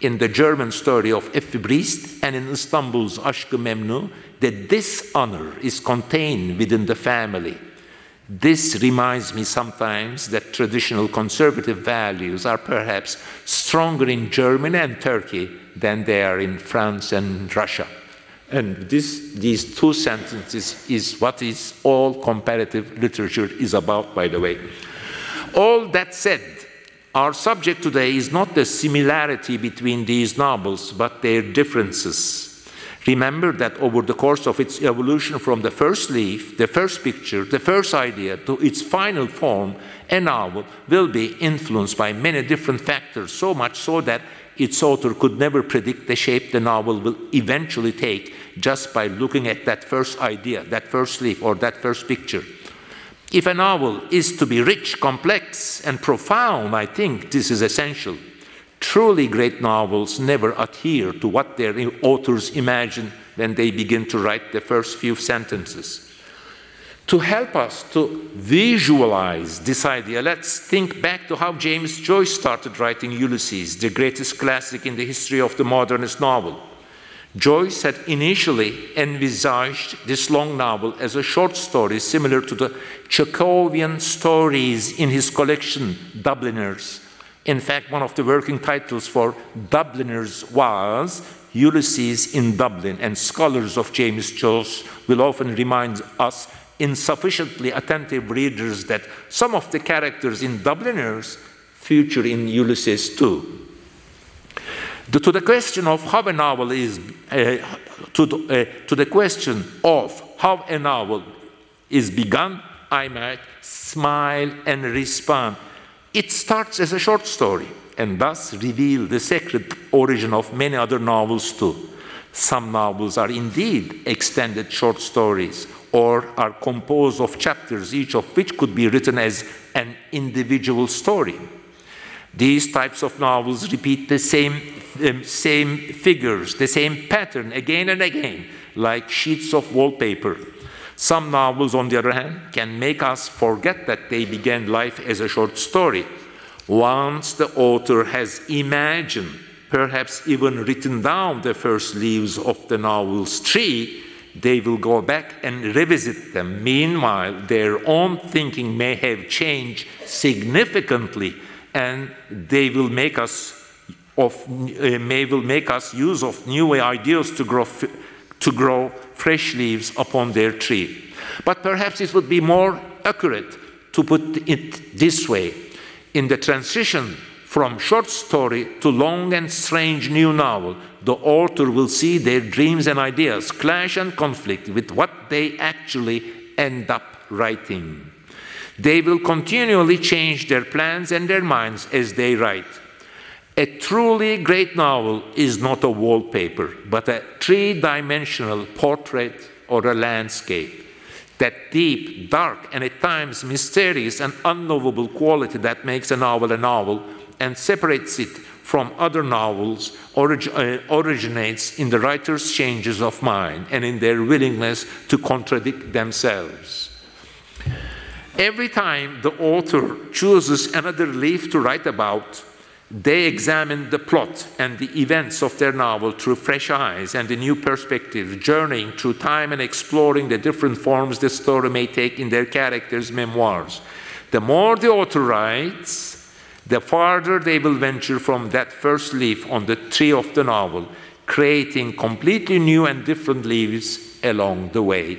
C: In the German story of Effi Briest and in Istanbul's Aşk-ı Memnu, the dishonor is contained within the family this reminds me sometimes that traditional conservative values are perhaps stronger in Germany and Turkey than they are in France and Russia. And this, these two sentences is what is all comparative literature is about, by the way. All that said, our subject today is not the similarity between these novels, but their differences. Remember that over the course of its evolution from the first leaf, the first picture, the first idea to its final form, a novel will be influenced by many different factors, so much so that its author could never predict the shape the novel will eventually take just by looking at that first idea, that first leaf, or that first picture. If a novel is to be rich, complex, and profound, I think this is essential. Truly great novels never adhere to what their authors imagine when they begin to write the first few sentences. To help us to visualize this idea, let's think back to how James Joyce started writing Ulysses, the greatest classic in the history of the modernist novel. Joyce had initially envisaged this long novel as a short story similar to the Chekhovian stories in his collection, Dubliners, In fact, one of the working titles for Dubliners was Ulysses in Dublin, and scholars of James Joyce will often remind us, insufficiently attentive readers, that some of the characters in Dubliners feature in Ulysses too. The, to the question of how a novel is, uh, to, the, uh, to the question of how a novel is begun, I might smile and respond. It starts as a short story and thus reveal the secret origin of many other novels too. Some novels are indeed extended short stories or are composed of chapters, each of which could be written as an individual story. These types of novels repeat the same, um, same figures, the same pattern again and again, like sheets of wallpaper. Some novels, on the other hand, can make us forget that they began life as a short story. Once the author has imagined, perhaps even written down the first leaves of the novel's tree, they will go back and revisit them. Meanwhile, their own thinking may have changed significantly, and they will make us of uh, may will make us use of new ideas to grow to grow fresh leaves upon their tree. But perhaps it would be more accurate to put it this way in the transition from short story to long and strange new novel, the author will see their dreams and ideas clash and conflict with what they actually end up writing. They will continually change their plans and their minds as they write. A truly great novel is not a wallpaper, but a three dimensional portrait or a landscape. That deep, dark, and at times mysterious and unknowable quality that makes a novel a novel and separates it from other novels orig uh, originates in the writer's changes of mind and in their willingness to contradict themselves. Every time the author chooses another leaf to write about, they examine the plot and the events of their novel through fresh eyes and a new perspective, journeying through time and exploring the different forms the story may take in their characters' memoirs. The more the author writes, the farther they will venture from that first leaf on the tree of the novel, creating completely new and different leaves along the way.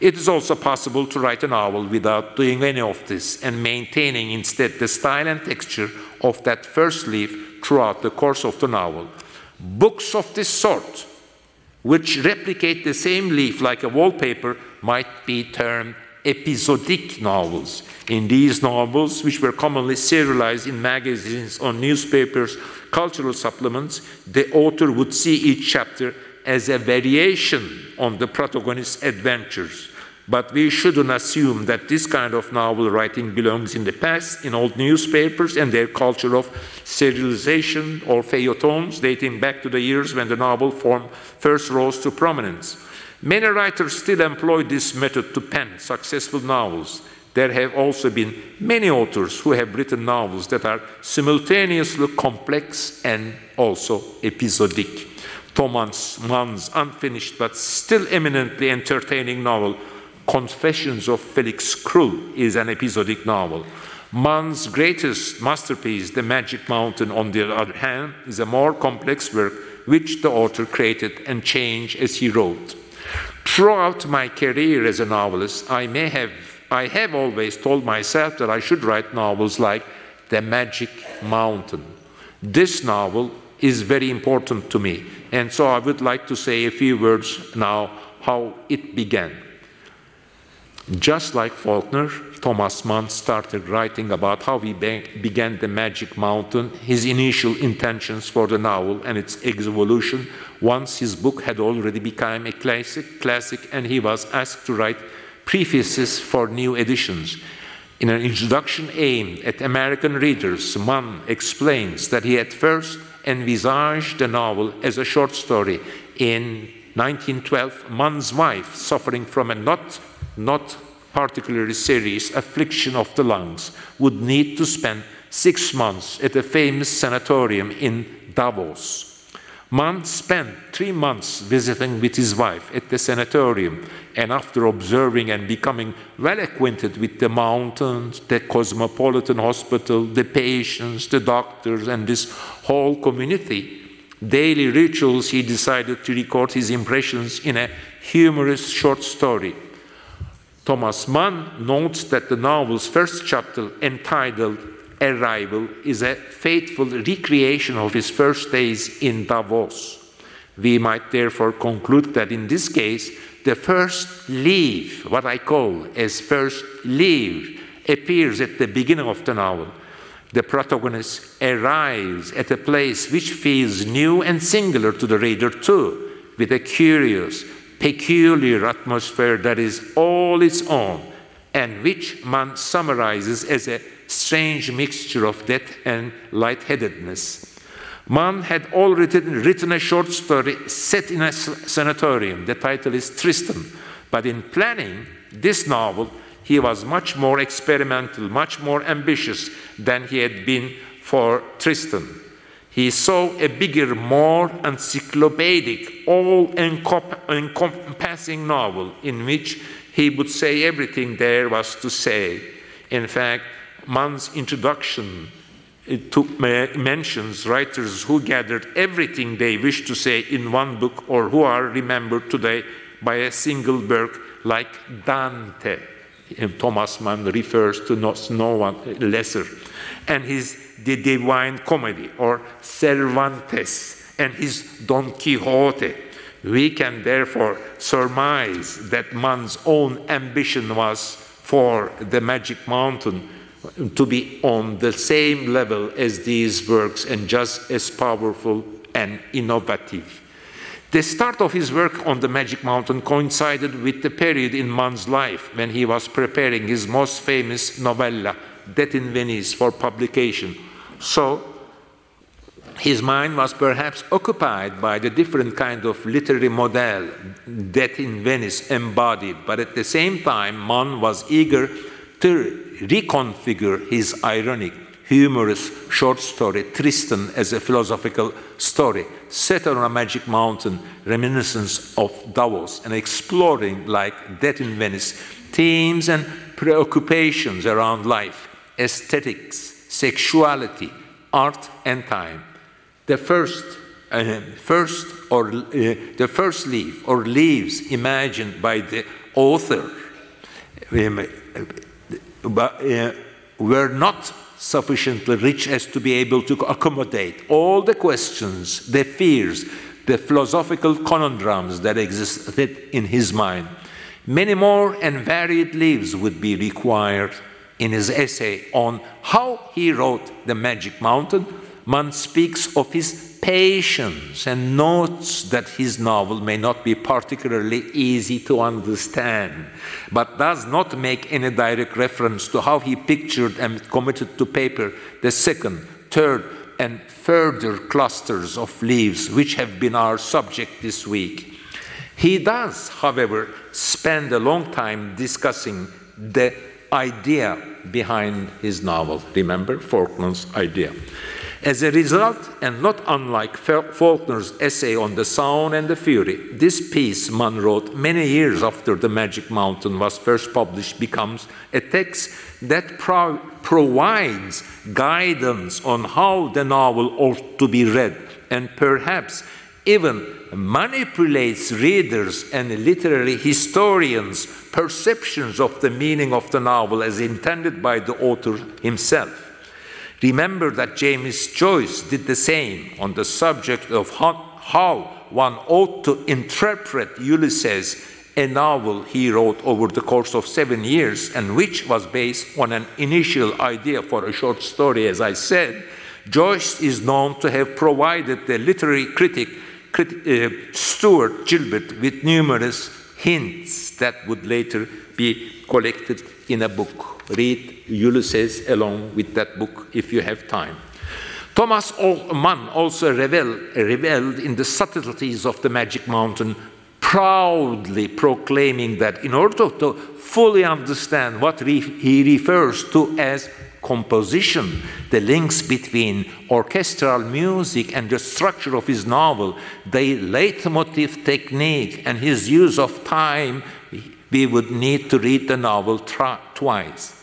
C: It is also possible to write a novel without doing any of this and maintaining instead the style and texture of that first leaf throughout the course of the novel. Books of this sort, which replicate the same leaf like a wallpaper, might be termed episodic novels. In these novels, which were commonly serialized in magazines or newspapers, cultural supplements, the author would see each chapter as a variation on the protagonist's adventures. But we shouldn't assume that this kind of novel writing belongs in the past in old newspapers and their culture of serialization or feuilletons dating back to the years when the novel form first rose to prominence. Many writers still employ this method to pen successful novels. There have also been many authors who have written novels that are simultaneously complex and also episodic. Thomas Mann's unfinished but still eminently entertaining novel, Confessions of Felix Krull is an episodic novel. Mann's greatest masterpiece, The Magic Mountain, on the other hand, is a more complex work which the author created and changed as he wrote. Throughout my career as a novelist, I may have I have always told myself that I should write novels like The Magic Mountain. This novel is very important to me, and so I would like to say a few words now how it began. Just like Faulkner, Thomas Mann started writing about how he began the Magic Mountain, his initial intentions for the novel and its evolution, once his book had already become a classic, classic and he was asked to write prefaces for new editions. In an introduction aimed at American readers, Mann explains that he at first envisaged the novel as a short story. In 1912, Mann's wife, suffering from a not not particularly serious affliction of the lungs, would need to spend six months at a famous sanatorium in Davos. Mann spent three months visiting with his wife at the sanatorium, and after observing and becoming well acquainted with the mountains, the cosmopolitan hospital, the patients, the doctors, and this whole community, daily rituals, he decided to record his impressions in a humorous short story. Thomas Mann notes that the novel's first chapter, entitled Arrival, is a faithful recreation of his first days in Davos. We might therefore conclude that in this case, the first leave, what I call as first leave, appears at the beginning of the novel. The protagonist arrives at a place which feels new and singular to the reader too, with a curious, peculiar atmosphere that is all its own, and which Mann summarizes as a strange mixture of death and lightheadedness. Mann had already written a short story set in a sanatorium. The title is Tristan. But in planning this novel, he was much more experimental, much more ambitious than he had been for Tristan. He saw a bigger, more encyclopedic, all encompassing novel in which he would say everything there was to say. In fact, Mann's introduction mentions writers who gathered everything they wished to say in one book or who are remembered today by a single work like Dante. Thomas Mann refers to no, no one lesser. And his the Divine Comedy or Cervantes and his Don Quixote. We can therefore surmise that Mann's own ambition was for the Magic Mountain to be on the same level as these works and just as powerful and innovative. The start of his work on the Magic Mountain coincided with the period in Mann's life when he was preparing his most famous novella, Death in Venice, for publication, so his mind was perhaps occupied by the different kind of literary model Death in Venice embodied, but at the same time, Mann was eager to reconfigure his ironic, humorous short story, Tristan, as a philosophical story, set on a magic mountain, reminiscence of Davos, and exploring, like Death in Venice, themes and preoccupations around life, aesthetics, sexuality, art, and time. The first, uh, first or uh, the first leaf or leaves imagined by the author um, uh, were not sufficiently rich as to be able to accommodate all the questions, the fears, the philosophical conundrums that existed in his mind. Many more and varied leaves would be required in his essay on how he wrote The Magic Mountain, Mann speaks of his patience and notes that his novel may not be particularly easy to understand, but does not make any direct reference to how he pictured and committed to paper the second, third, and further clusters of leaves which have been our subject this week. He does, however, spend a long time discussing the idea behind his novel. Remember Faulkner's idea. As a result, and not unlike Faulkner's essay on the sound and the fury, this piece Mann wrote many years after The Magic Mountain was first published becomes a text that pro provides guidance on how the novel ought to be read and perhaps even manipulates readers and literary historians' perceptions of the meaning of the novel as intended by the author himself. Remember that James Joyce did the same on the subject of how, one ought to interpret Ulysses, a novel he wrote over the course of seven years and which was based on an initial idea for a short story, as I said. Joyce is known to have provided the literary critic Eh, Stuart Gilbert with numerous hints that would later be collected in a book. Read Ulysses along with that book if you have time. Thomas Mann also reveled, reveled in the subtleties of the Magic Mountain, proudly proclaiming that in order to fully understand what he refers to as composition, the links between orchestral music and the structure of his novel, the leitmotif technique, and his use of time, we would need to read the novel twice.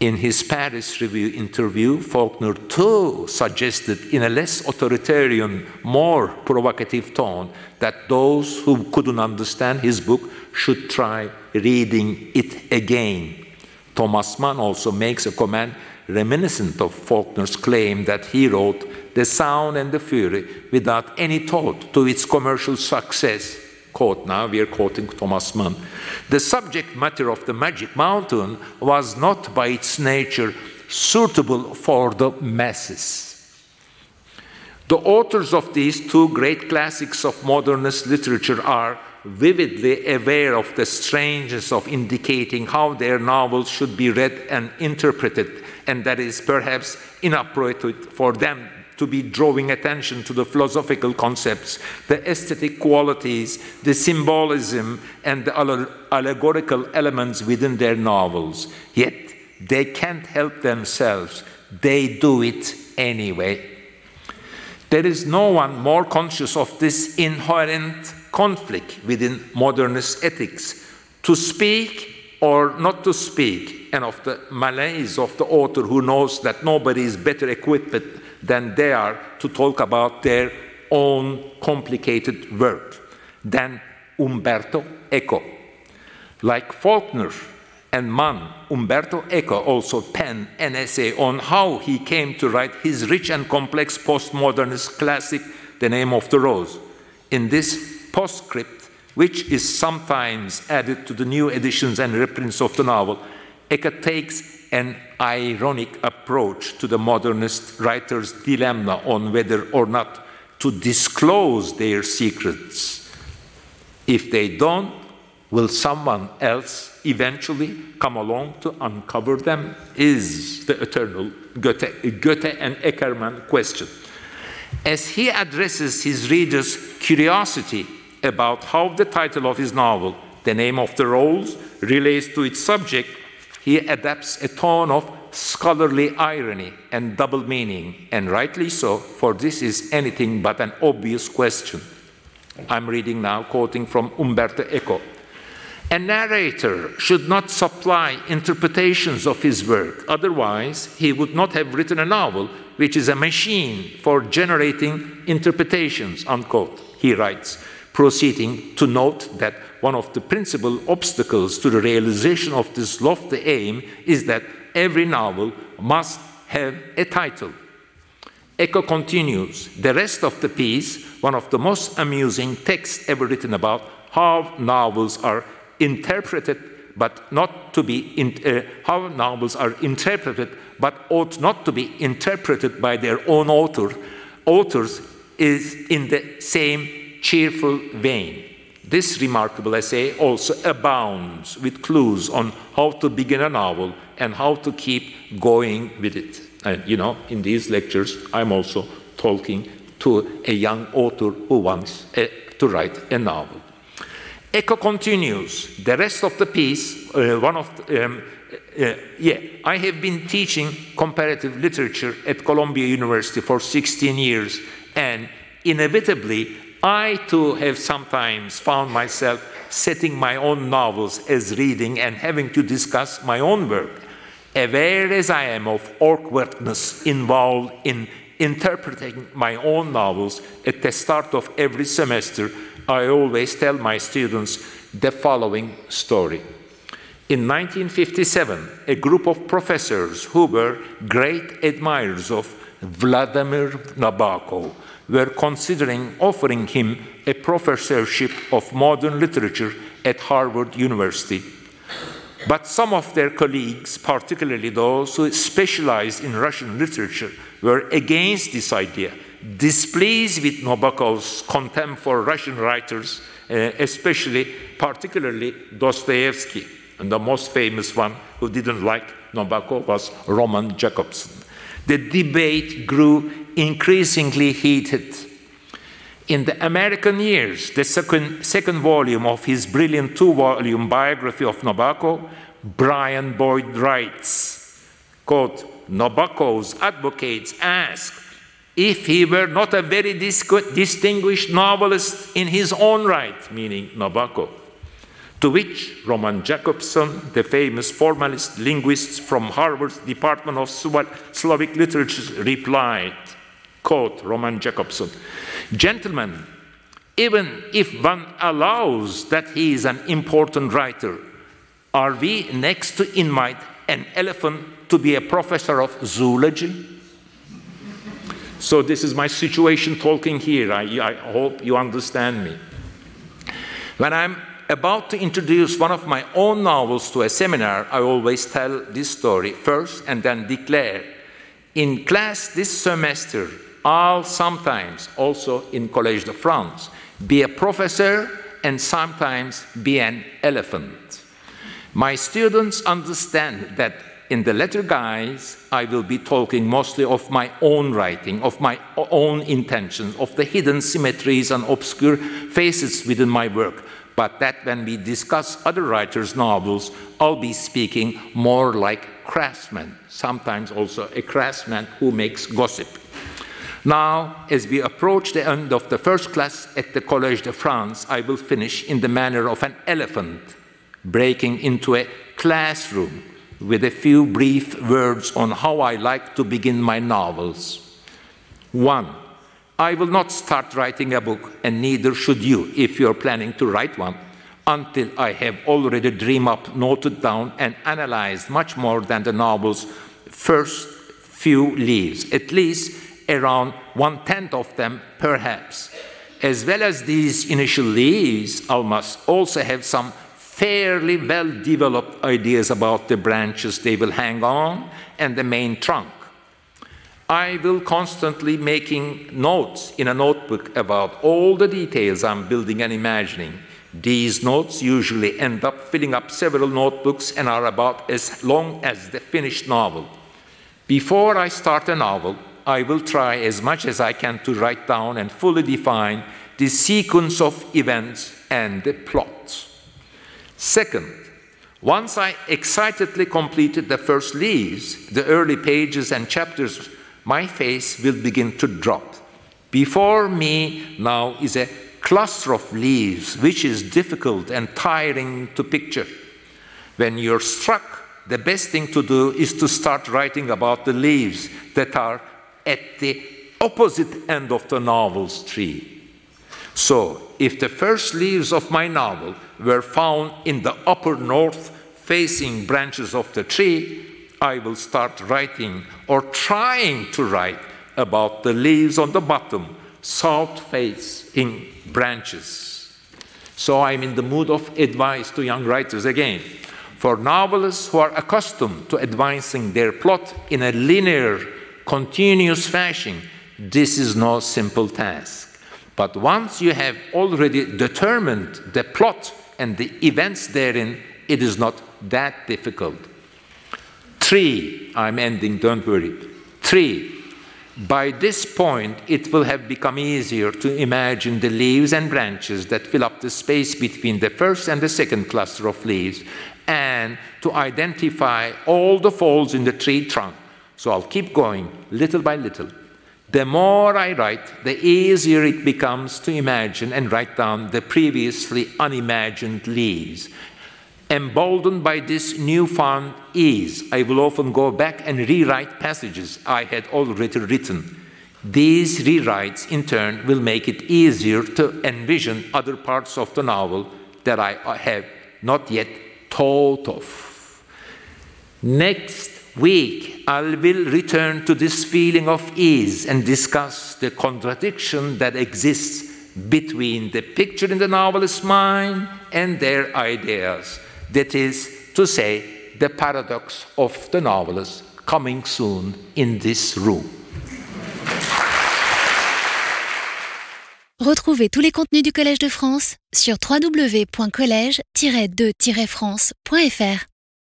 C: In his Paris Review interview, Faulkner too suggested, in a less authoritarian, more provocative tone, that those who couldn't understand his book should try reading it again. Thomas Mann also makes a comment reminiscent of Faulkner's claim that he wrote The Sound and the Fury without any thought to its commercial success quote now, we are quoting Thomas Mann. The subject matter of the Magic Mountain was not by its nature suitable for the masses. The authors of these two great classics of modernist literature are vividly aware of the strangeness of indicating how their novels should be read and interpreted, and that is perhaps inappropriate for them to be drawing attention to the philosophical concepts, the aesthetic qualities, the symbolism, and the allegorical elements within their novels. Yet they can't help themselves, they do it anyway. There is no one more conscious of this inherent conflict within modernist ethics to speak or not to speak, and of the malaise of the author who knows that nobody is better equipped than they are to talk about their own complicated work than Umberto Eco. Like Faulkner and Mann, Umberto Eco also penned an essay on how he came to write his rich and complex postmodernist classic, The Name of the Rose. In this postscript, which is sometimes added to the new editions and reprints of the novel, Eco takes an ironic approach to the modernist writer's dilemma on whether or not to disclose their secrets. If they don't, will someone else eventually come along to uncover them? Is the eternal Goethe, Goethe and Eckermann question. As he addresses his readers' curiosity about how the title of his novel, The Name of the Rose, relates to its subject, he adapts a tone of scholarly irony and double meaning, and rightly so, for this is anything but an obvious question. I'm reading now, quoting from Umberto Eco. A narrator should not supply interpretations of his work, otherwise, he would not have written a novel, which is a machine for generating interpretations, unquote, he writes proceeding to note that one of the principal obstacles to the realization of this lofty aim is that every novel must have a title. Eco continues, the rest of the piece, one of the most amusing texts ever written about how novels are interpreted but not to be in, uh, how novels are interpreted but ought not to be interpreted by their own author authors is in the same cheerful vein. This remarkable essay also abounds with clues on how to begin a novel and how to keep going with it. And you know, in these lectures, I'm also talking to a young author who wants uh, to write a novel. Eco continues. The rest of the piece, uh, one of, the, um, uh, yeah, I have been teaching comparative literature at Columbia University for 16 years, and inevitably I too have sometimes found myself setting my own novels as reading and having to discuss my own work. Aware as I am of awkwardness involved in interpreting my own novels at the start of every semester, I always tell my students the following story. In 1957, a group of professors who were great admirers of Vladimir Nabokov were considering offering him a professorship of modern literature at Harvard University. But some of their colleagues, particularly those who specialized in Russian literature, were against this idea, displeased with Nabokov's contempt for Russian writers, uh, especially, particularly Dostoevsky. And the most famous one who didn't like Nabokov was Roman Jakobson. The debate grew increasingly heated. In the American years, the second, second volume of his brilliant two volume biography of Nabokov, Brian Boyd writes Quote, Nabokov's advocates ask if he were not a very distinguished novelist in his own right, meaning Nabokov. To which Roman Jakobson, the famous formalist linguist from Harvard's Department of Slavic Literature, replied, quote, Roman Jakobson, Gentlemen, even if one allows that he is an important writer, are we next to invite an elephant to be a professor of zoology? So, this is my situation talking here. I, I hope you understand me. When I'm about to introduce one of my own novels to a seminar, I always tell this story first and then declare in class this semester, I'll sometimes, also in Collège de France, be a professor and sometimes be an elephant. My students understand that in the letter guys, I will be talking mostly of my own writing, of my own intentions, of the hidden symmetries and obscure faces within my work. But that when we discuss other writers' novels, I'll be speaking more like craftsman, sometimes also a craftsman who makes gossip. Now, as we approach the end of the first class at the Collège de France, I will finish in the manner of an elephant breaking into a classroom with a few brief words on how I like to begin my novels. One, I will not start writing a book, and neither should you if you're planning to write one, until I have already dreamed up, noted down, and analyzed much more than the novel's first few leaves, at least around one tenth of them, perhaps. As well as these initial leaves, I must also have some fairly well developed ideas about the branches they will hang on and the main trunk. I will constantly making notes in a notebook about all the details I'm building and imagining. These notes usually end up filling up several notebooks and are about as long as the finished novel. Before I start a novel, I will try as much as I can to write down and fully define the sequence of events and the plots. Second, once I excitedly completed the first leaves, the early pages and chapters, my face will begin to drop. Before me now is a cluster of leaves, which is difficult and tiring to picture. When you're struck, the best thing to do is to start writing about the leaves that are at the opposite end of the novel's tree. So, if the first leaves of my novel were found in the upper north facing branches of the tree, I will start writing or trying to write about the leaves on the bottom, south facing branches. So I'm in the mood of advice to young writers again. For novelists who are accustomed to advancing their plot in a linear, continuous fashion, this is no simple task. But once you have already determined the plot and the events therein, it is not that difficult. Three, I'm ending, don't worry. Three, by this point, it will have become easier to imagine the leaves and branches that fill up the space between the first and the second cluster of leaves, and to identify all the folds in the tree trunk. So I'll keep going little by little. The more I write, the easier it becomes to imagine and write down the previously unimagined leaves. Emboldened by this newfound ease, I will often go back and rewrite passages I had already written. These rewrites, in turn, will make it easier to envision other parts of the novel that I have not yet thought of. Next, week, I will return to this feeling of ease and discuss the contradiction that exists between the picture in the novelist's mind and their ideas. That is to say, the paradox of the novelist coming soon in this room.
A: Retrouvez tous les contenus du Collège de France sur www.college-de-france.fr.